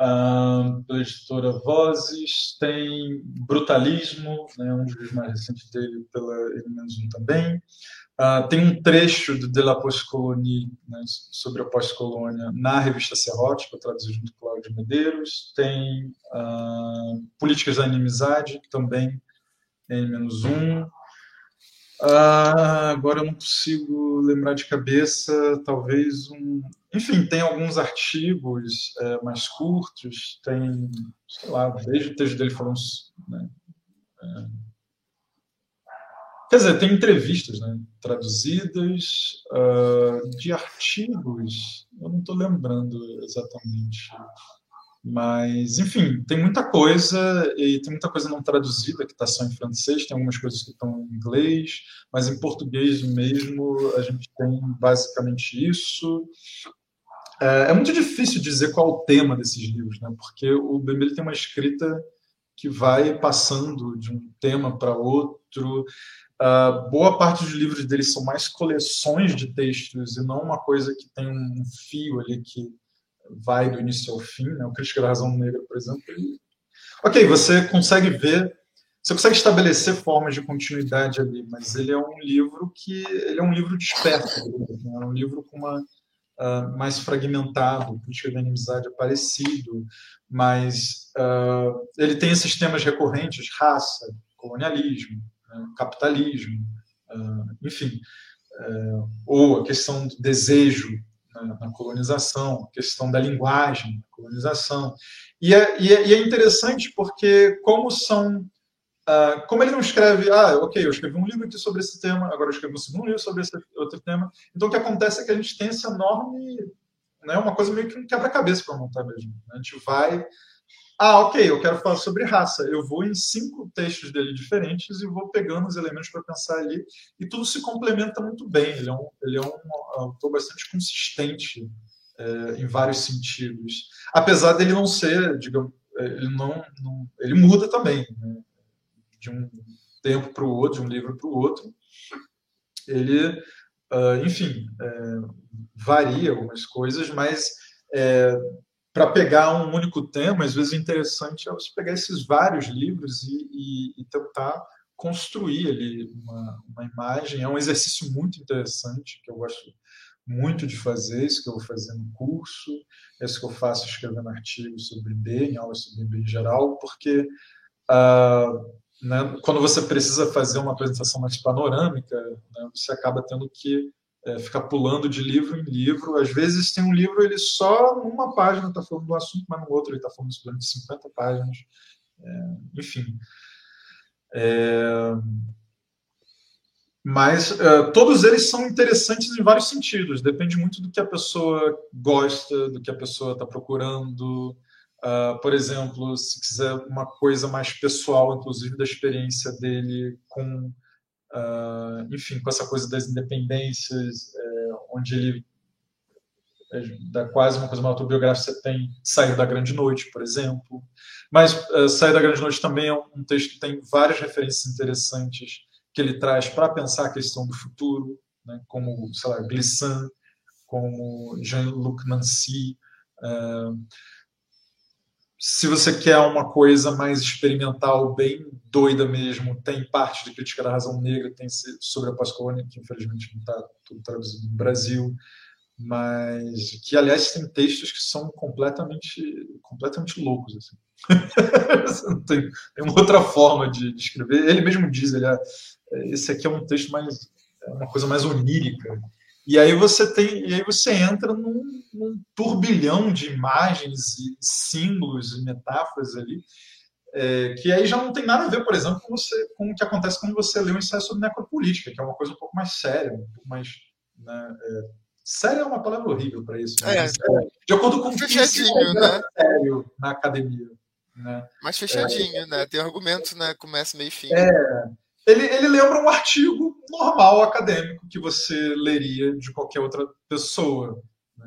uh, pela editora Vozes, tem Brutalismo, né, um dos mais recentes dele, pela Menos Um também. Uh, tem um trecho do De la Postcolonie, né, sobre a pós-colônia, na revista Serrote, que eu junto com Cláudio Medeiros. Tem uh, Políticas da Inimizade, também em menos um. Ah, agora eu não consigo lembrar de cabeça, talvez um. Enfim, tem alguns artigos é, mais curtos, tem, sei lá, desde o texto dele foram. Né, é... Quer dizer, tem entrevistas né, traduzidas uh, de artigos, eu não estou lembrando exatamente. Mas, enfim, tem muita coisa e tem muita coisa não traduzida que está só em francês, tem algumas coisas que estão em inglês, mas em português mesmo a gente tem basicamente isso. É, é muito difícil dizer qual o tema desses livros, né? porque o Bembe tem uma escrita que vai passando de um tema para outro. Uh, boa parte dos livros dele são mais coleções de textos e não uma coisa que tem um fio ali que vai do início ao fim, né? o Crítica da Razão Negra, por exemplo. Ele... Ok, você consegue ver você consegue estabelecer formas de continuidade ali, mas ele é um livro que ele é um livro disperso, né? é um livro com uma uh, mais fragmentado, política da inimizade é parecido, mas uh, ele tem esses temas recorrentes, raça, colonialismo? Capitalismo, uh, enfim, uh, ou a questão do desejo na, na, colonização, a questão da linguagem na colonização. E é, e é, é interessante porque como são Uh, como ele não escreve, ah, ok, eu escrevi um livro aqui sobre esse tema, agora eu escrevi um segundo livro sobre esse outro tema. Então, o que acontece é que a gente tem essa enorme, né, uma coisa meio que um quebra-cabeça para montar mesmo. A gente vai, ah, ok, eu quero falar sobre raça. Eu vou em cinco textos dele diferentes e vou pegando os elementos para pensar ali, e tudo se complementa muito bem. Ele é um, ele é um autor bastante consistente é, em vários sentidos. Apesar dele não ser, digamos, ele não, não ele muda também. Né? de um tempo para o outro, de um livro para o outro, ele, uh, enfim, é, varia algumas coisas, mas é, para pegar um único tema, às vezes é interessante é você pegar esses vários livros e, e, e tentar construir ali uma, uma, imagem. É um exercício muito interessante que eu gosto muito de fazer, isso que eu vou fazer no curso, isso que eu faço escrevendo artigos sobre B, em aulas sobre B em geral, porque uh, né, quando você precisa fazer uma apresentação mais panorâmica, né, você acaba tendo que é, ficar pulando de livro em livro. Às vezes tem um livro, ele só numa página está falando do assunto, mas no outro ele está falando durante 50 páginas. É, enfim. É, mas uh, todos eles são interessantes em vários sentidos. Depende muito do que a pessoa gosta, do que a pessoa está procurando, Uh, por exemplo, se quiser uma coisa mais pessoal, inclusive da experiência dele com, uh, enfim, com essa coisa das independências, é, onde ele é, dá quase uma coisa mais autobiográfica, você tem Sair da Grande Noite, por exemplo. Mas uh, Sair da Grande Noite também é um texto que tem várias referências interessantes que ele traz para pensar a questão do futuro, né, como, sei lá, Glissant, como Jean-Luc Nancy, uh, se você quer uma coisa mais experimental, bem doida mesmo, tem parte de Crítica da Razão Negra, tem sobre a pós-colônia, que infelizmente não está tudo traduzido no Brasil, mas que, aliás, tem textos que são completamente, completamente loucos. Assim. tem, tem uma outra forma de, de, escrever. Ele mesmo diz, ele é, esse aqui é um texto mais, é uma coisa mais onírica, e aí você tem, e aí você entra num, num turbilhão de imagens e símbolos e metáforas ali, é, que aí já não tem nada a ver, por exemplo, com, você, com o que acontece quando você lê um ensaio sobre necropolítica, que é uma coisa um pouco mais séria, um pouco mais. Né, é, séria é uma palavra horrível para isso. Né? É, é, de acordo com o que se né? sério na academia. Né? Mais fechadinho, é, né? Tem argumentos, né? Começa meio fim. É, ele, ele lembra um artigo normal acadêmico que você leria de qualquer outra pessoa. Né?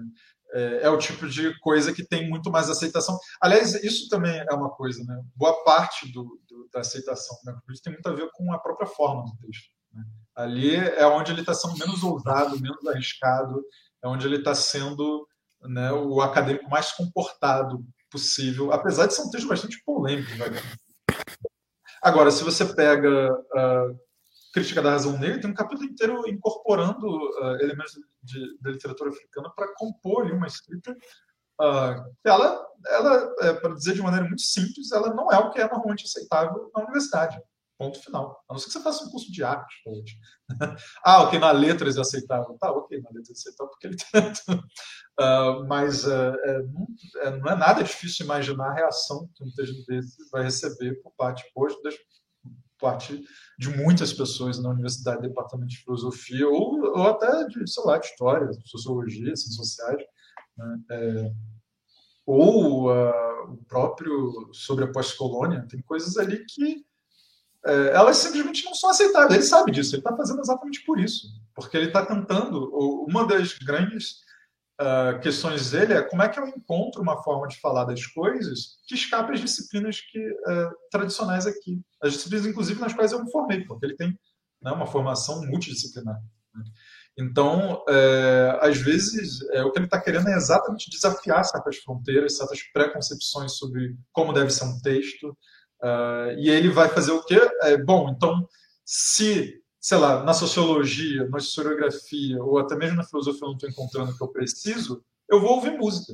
É, é, o tipo de coisa que tem muito mais aceitação. Aliás, isso também é uma coisa, né? Boa parte do, do da aceitação né? tem muito a ver com a própria forma do texto. Né? Ali é onde ele está sendo menos ousado, menos arriscado, é onde ele está sendo né, o acadêmico mais comportado possível, apesar de ser um texto bastante polêmico. Né? Agora, se você pega uh, Crítica da Razão Negra, tem um capítulo inteiro incorporando uh, elementos de, literatura africana para compor ali, uma escrita. Uh, ela, ela é, para dizer de maneira muito simples, ela não é o que é normalmente aceitável na universidade. Ponto final. A não ser que você faça um curso de arte. ah, ok, na letras é aceitável. Tá, ok, na letras é aceitável porque ele tem. Uh, mas uh, é, não, é, não, é, nada difícil imaginar a reação que um texto desse vai receber por parte, por parte de muitas pessoas na universidade, departamento de filosofia, ou, ou até de, sei lá, de história, sociologia, ciências sociais. Né? É, ou uh, o próprio sobre a pós-colônia, tem coisas ali que é, elas simplesmente não são aceitáveis. Ele sabe disso, ele está fazendo exatamente por isso. Porque ele está tentando. Uma das grandes uh, questões dele é como é que eu encontro uma forma de falar das coisas que escape as disciplinas que, uh, tradicionais aqui. As disciplinas, inclusive, nas quais eu me formei, porque ele tem né, uma formação multidisciplinar. Né? Então, é, às vezes, é, o que ele está querendo é exatamente desafiar certas fronteiras, certas preconcepções sobre como deve ser um texto, Uh, e ele vai fazer o quê? É, bom, então, se, sei lá, na sociologia, na historiografia, ou até mesmo na filosofia eu não estou encontrando o que eu preciso, eu vou ouvir música.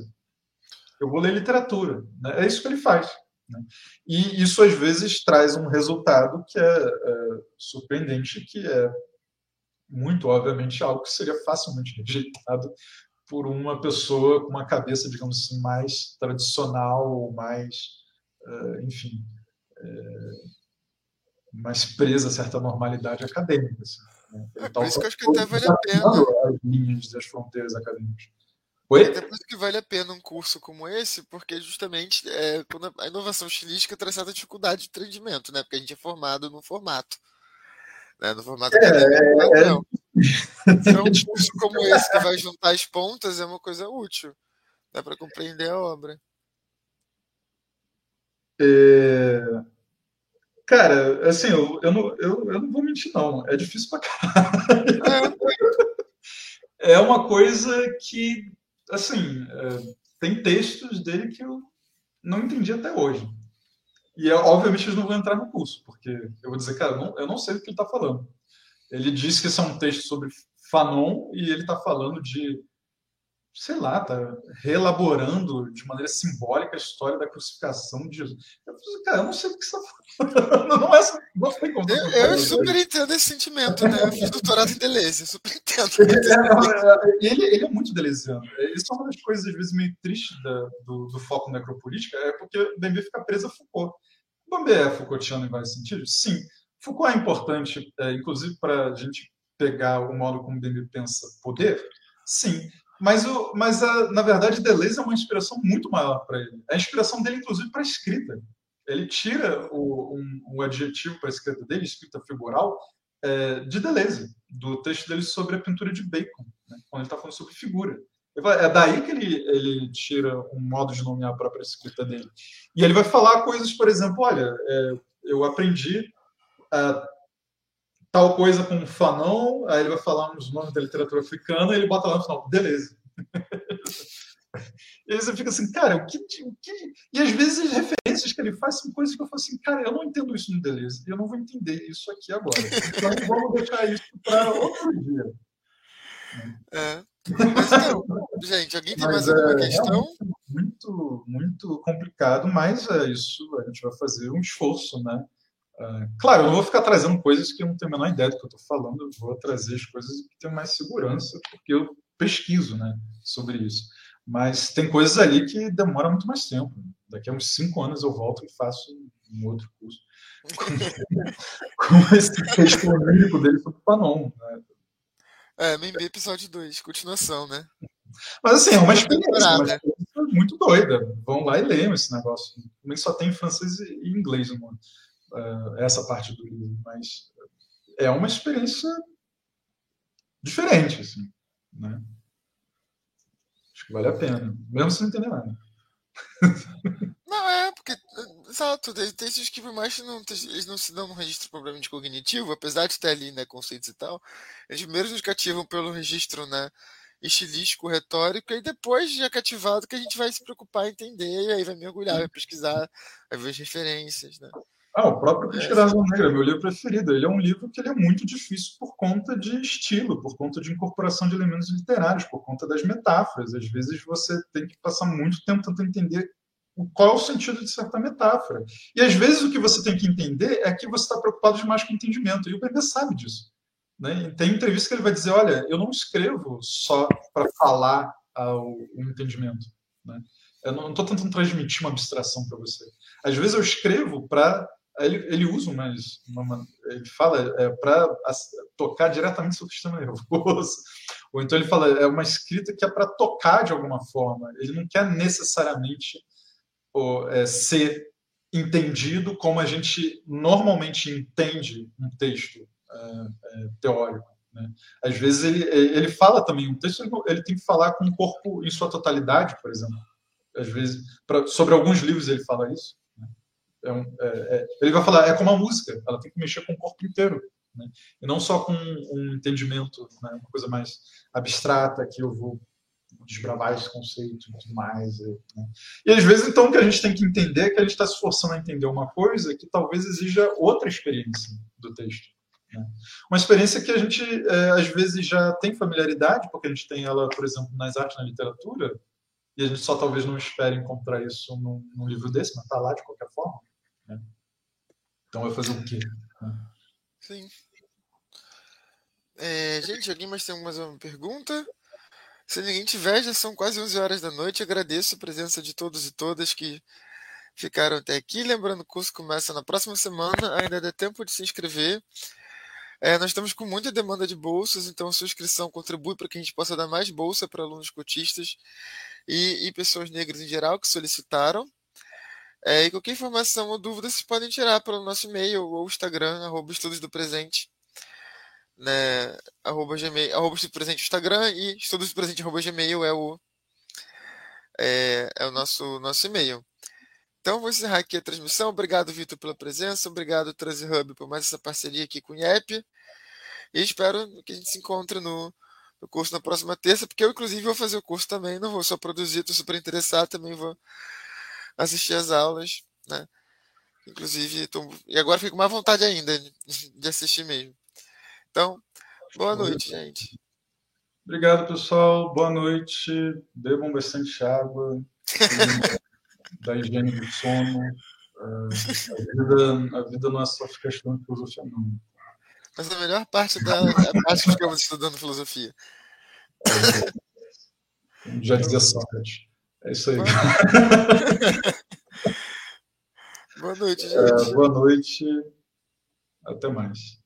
Eu vou ler literatura. Né? É isso que ele faz. Né? E isso, às vezes, traz um resultado que é, é surpreendente, que é muito, obviamente, algo que seria facilmente rejeitado por uma pessoa com uma cabeça, digamos assim, mais tradicional, mais, uh, enfim, mais presa a certa normalidade acadêmica. Assim, né? é, por isso que eu acho que até vale a pena. As linhas das fronteiras acadêmicas. Oi? Até por isso que vale a pena um curso como esse, porque justamente é, a inovação estilística traz certa dificuldade de entendimento, né? Porque a gente é formado no formato. Né? No formato é, é, é, então, um curso como esse que vai juntar as pontas é uma coisa útil. Dá para compreender a obra. É... Cara, assim, eu, eu, não, eu, eu não vou mentir, não. É difícil pra caralho. É. é uma coisa que, assim, é, tem textos dele que eu não entendi até hoje. E, obviamente, eles não vão entrar no curso, porque eu vou dizer, cara, eu não, eu não sei do que ele está falando. Ele diz que isso é um texto sobre Fanon e ele está falando de, sei lá, tá reelaborando de maneira simbólica a história da crucificação de Jesus. Eu falei, cara, eu não sei do que você está falando. Não, é, não tem como. Eu, eu super entendo esse sentimento, né? Eu fiz doutorado em Deleuze, super entendo. É, ele, ele é muito deleuziano. Isso é uma das coisas, às vezes, meio tristes do, do foco necropolítica, é porque Bembe fica preso a Foucault. Bembe é Foucaultiano em vários sentidos? Sim. Foucault é importante, é, inclusive, para a gente pegar o modo como Deleuze pensa poder? Sim. Mas, o, mas a, na verdade, Deleuze é uma inspiração muito maior para ele. É a inspiração dele, inclusive, para a escrita. Ele tira o, um, um adjetivo para a escrita dele, escrita figural, é, de Deleuze, do texto dele sobre a pintura de Bacon, né, quando ele está falando sobre figura. É daí que ele, ele tira um modo de nomear a própria escrita dele. E ele vai falar coisas, por exemplo, olha, é, eu aprendi uh, tal coisa com Fanon, aí ele vai falar uns nomes da literatura africana e ele bota lá no final, beleza. e aí você fica assim, cara, o que, o que. E às vezes as referências que ele faz são coisas que eu falo assim, cara, eu não entendo isso no Deleuze, e eu não vou entender isso aqui agora. Então vamos deixar isso para outro dia. É. Mas então, gente, alguém tem mas mais alguma é, questão? Muito, muito complicado, mas é isso, a gente vai fazer um esforço, né? Uh, claro, eu não vou ficar trazendo coisas que eu não tenho a menor ideia do que eu estou falando, eu vou trazer as coisas que tenho mais segurança, porque eu pesquiso né, sobre isso. Mas tem coisas ali que demoram muito mais tempo. Daqui a uns cinco anos eu volto e faço um outro curso. Como esse texto único dele sobre o Panon. Né? É, Membi episódio 2, continuação, né? Mas assim, é uma experiência, uma experiência muito doida. Vão lá e leiam esse negócio. Também só tem francês e inglês no mundo. Uh, essa parte do livro, mas é uma experiência diferente, assim, né? Acho que vale a pena, mesmo sem entender nada. Não, é, porque, exato, textos que por mais que não, eles não se dão no registro propriamente cognitivo, apesar de ter ali, né, conceitos e tal, eles primeiro nos cativam pelo registro, né, estilístico, retórico, e depois, já cativado, que a gente vai se preocupar em entender, e aí vai mergulhar, vai pesquisar, vai ver as referências, né. Ah, o próprio Crítica da Razão Negra, meu livro preferido. Ele é um livro que ele é muito difícil por conta de estilo, por conta de incorporação de elementos literários, por conta das metáforas. Às vezes você tem que passar muito tempo tentando entender qual é o sentido de certa metáfora. E às vezes o que você tem que entender é que você está preocupado demais com o entendimento. E o Bebê sabe disso. Né? Tem entrevista que ele vai dizer: olha, eu não escrevo só para falar o entendimento. Né? Eu não estou tentando transmitir uma abstração para você. Às vezes eu escrevo para ele, ele usa mas uma, ele fala é, para tocar diretamente sobre o sistema nervoso. Ou então ele fala é uma escrita que é para tocar de alguma forma. Ele não quer necessariamente ou, é, ser entendido como a gente normalmente entende um texto é, é teórico. Né? Às vezes ele, ele fala também, um texto ele tem que falar com o corpo em sua totalidade, por exemplo. Às vezes, pra, sobre alguns livros ele fala isso. É um, é, é, ele vai falar, é como a música, ela tem que mexer com o corpo inteiro. Né? E não só com um entendimento, né? uma coisa mais abstrata que eu vou desbravar esse conceito e tudo mais. Né? e às vezes, então, o que a gente tem que entender é que a gente está se forçando a entender uma coisa que talvez exija outra experiência do texto. Né? Uma experiência que a gente, é, às vezes, já tem familiaridade, porque a gente tem ela, por exemplo, nas artes, na literatura, e a gente só talvez não espere encontrar isso num, num livro desse, mas está lá de qualquer forma. Né? Então vai fazer o quê? Sim. É, gente, alguém mais tem mais uma pergunta? Se ninguém tiver, já são quase 11 horas da noite. Agradeço a presença de todos e todas que ficaram até aqui. Lembrando, o curso começa na próxima semana, ainda dá tempo de se inscrever. É, nós estamos com muita demanda de bolsas, então a sua inscrição contribui para que a gente possa dar mais bolsa para alunos cotistas e, e, pessoas negras em geral que solicitaram. É, e qualquer informação ou dúvida vocês podem tirar pelo nosso e-mail ou Instagram, arroba estudos do presente, né, arroba gmail, arroba estudos do presente Instagram e estudos do presente arroba gmail é o, é, é o nosso, nosso e-mail. Então, vou encerrar aqui a transmissão. Obrigado, Vitor, pela presença. Obrigado, Transi Hub, por mais essa parceria aqui com o IEP. E espero que a gente se encontre no, no curso na próxima terça, porque eu, inclusive, vou fazer o curso também. Não vou só produzir, estou super interessado. Também vou assistir as aulas, né? Inclusive, tô... e agora fico com mais vontade ainda de assistir mesmo. Então, boa noite, gente. Obrigado, pessoal. Boa noite. Bebam bastante água. da higiene do sono. Uh, a, vida, a vida não é só ficar estudando filosofia, não. Mas a melhor parte da é a parte que ficamos estudando filosofia. Já dizia Sócrates. É isso aí. Boa noite, gente. É, boa noite. Até mais.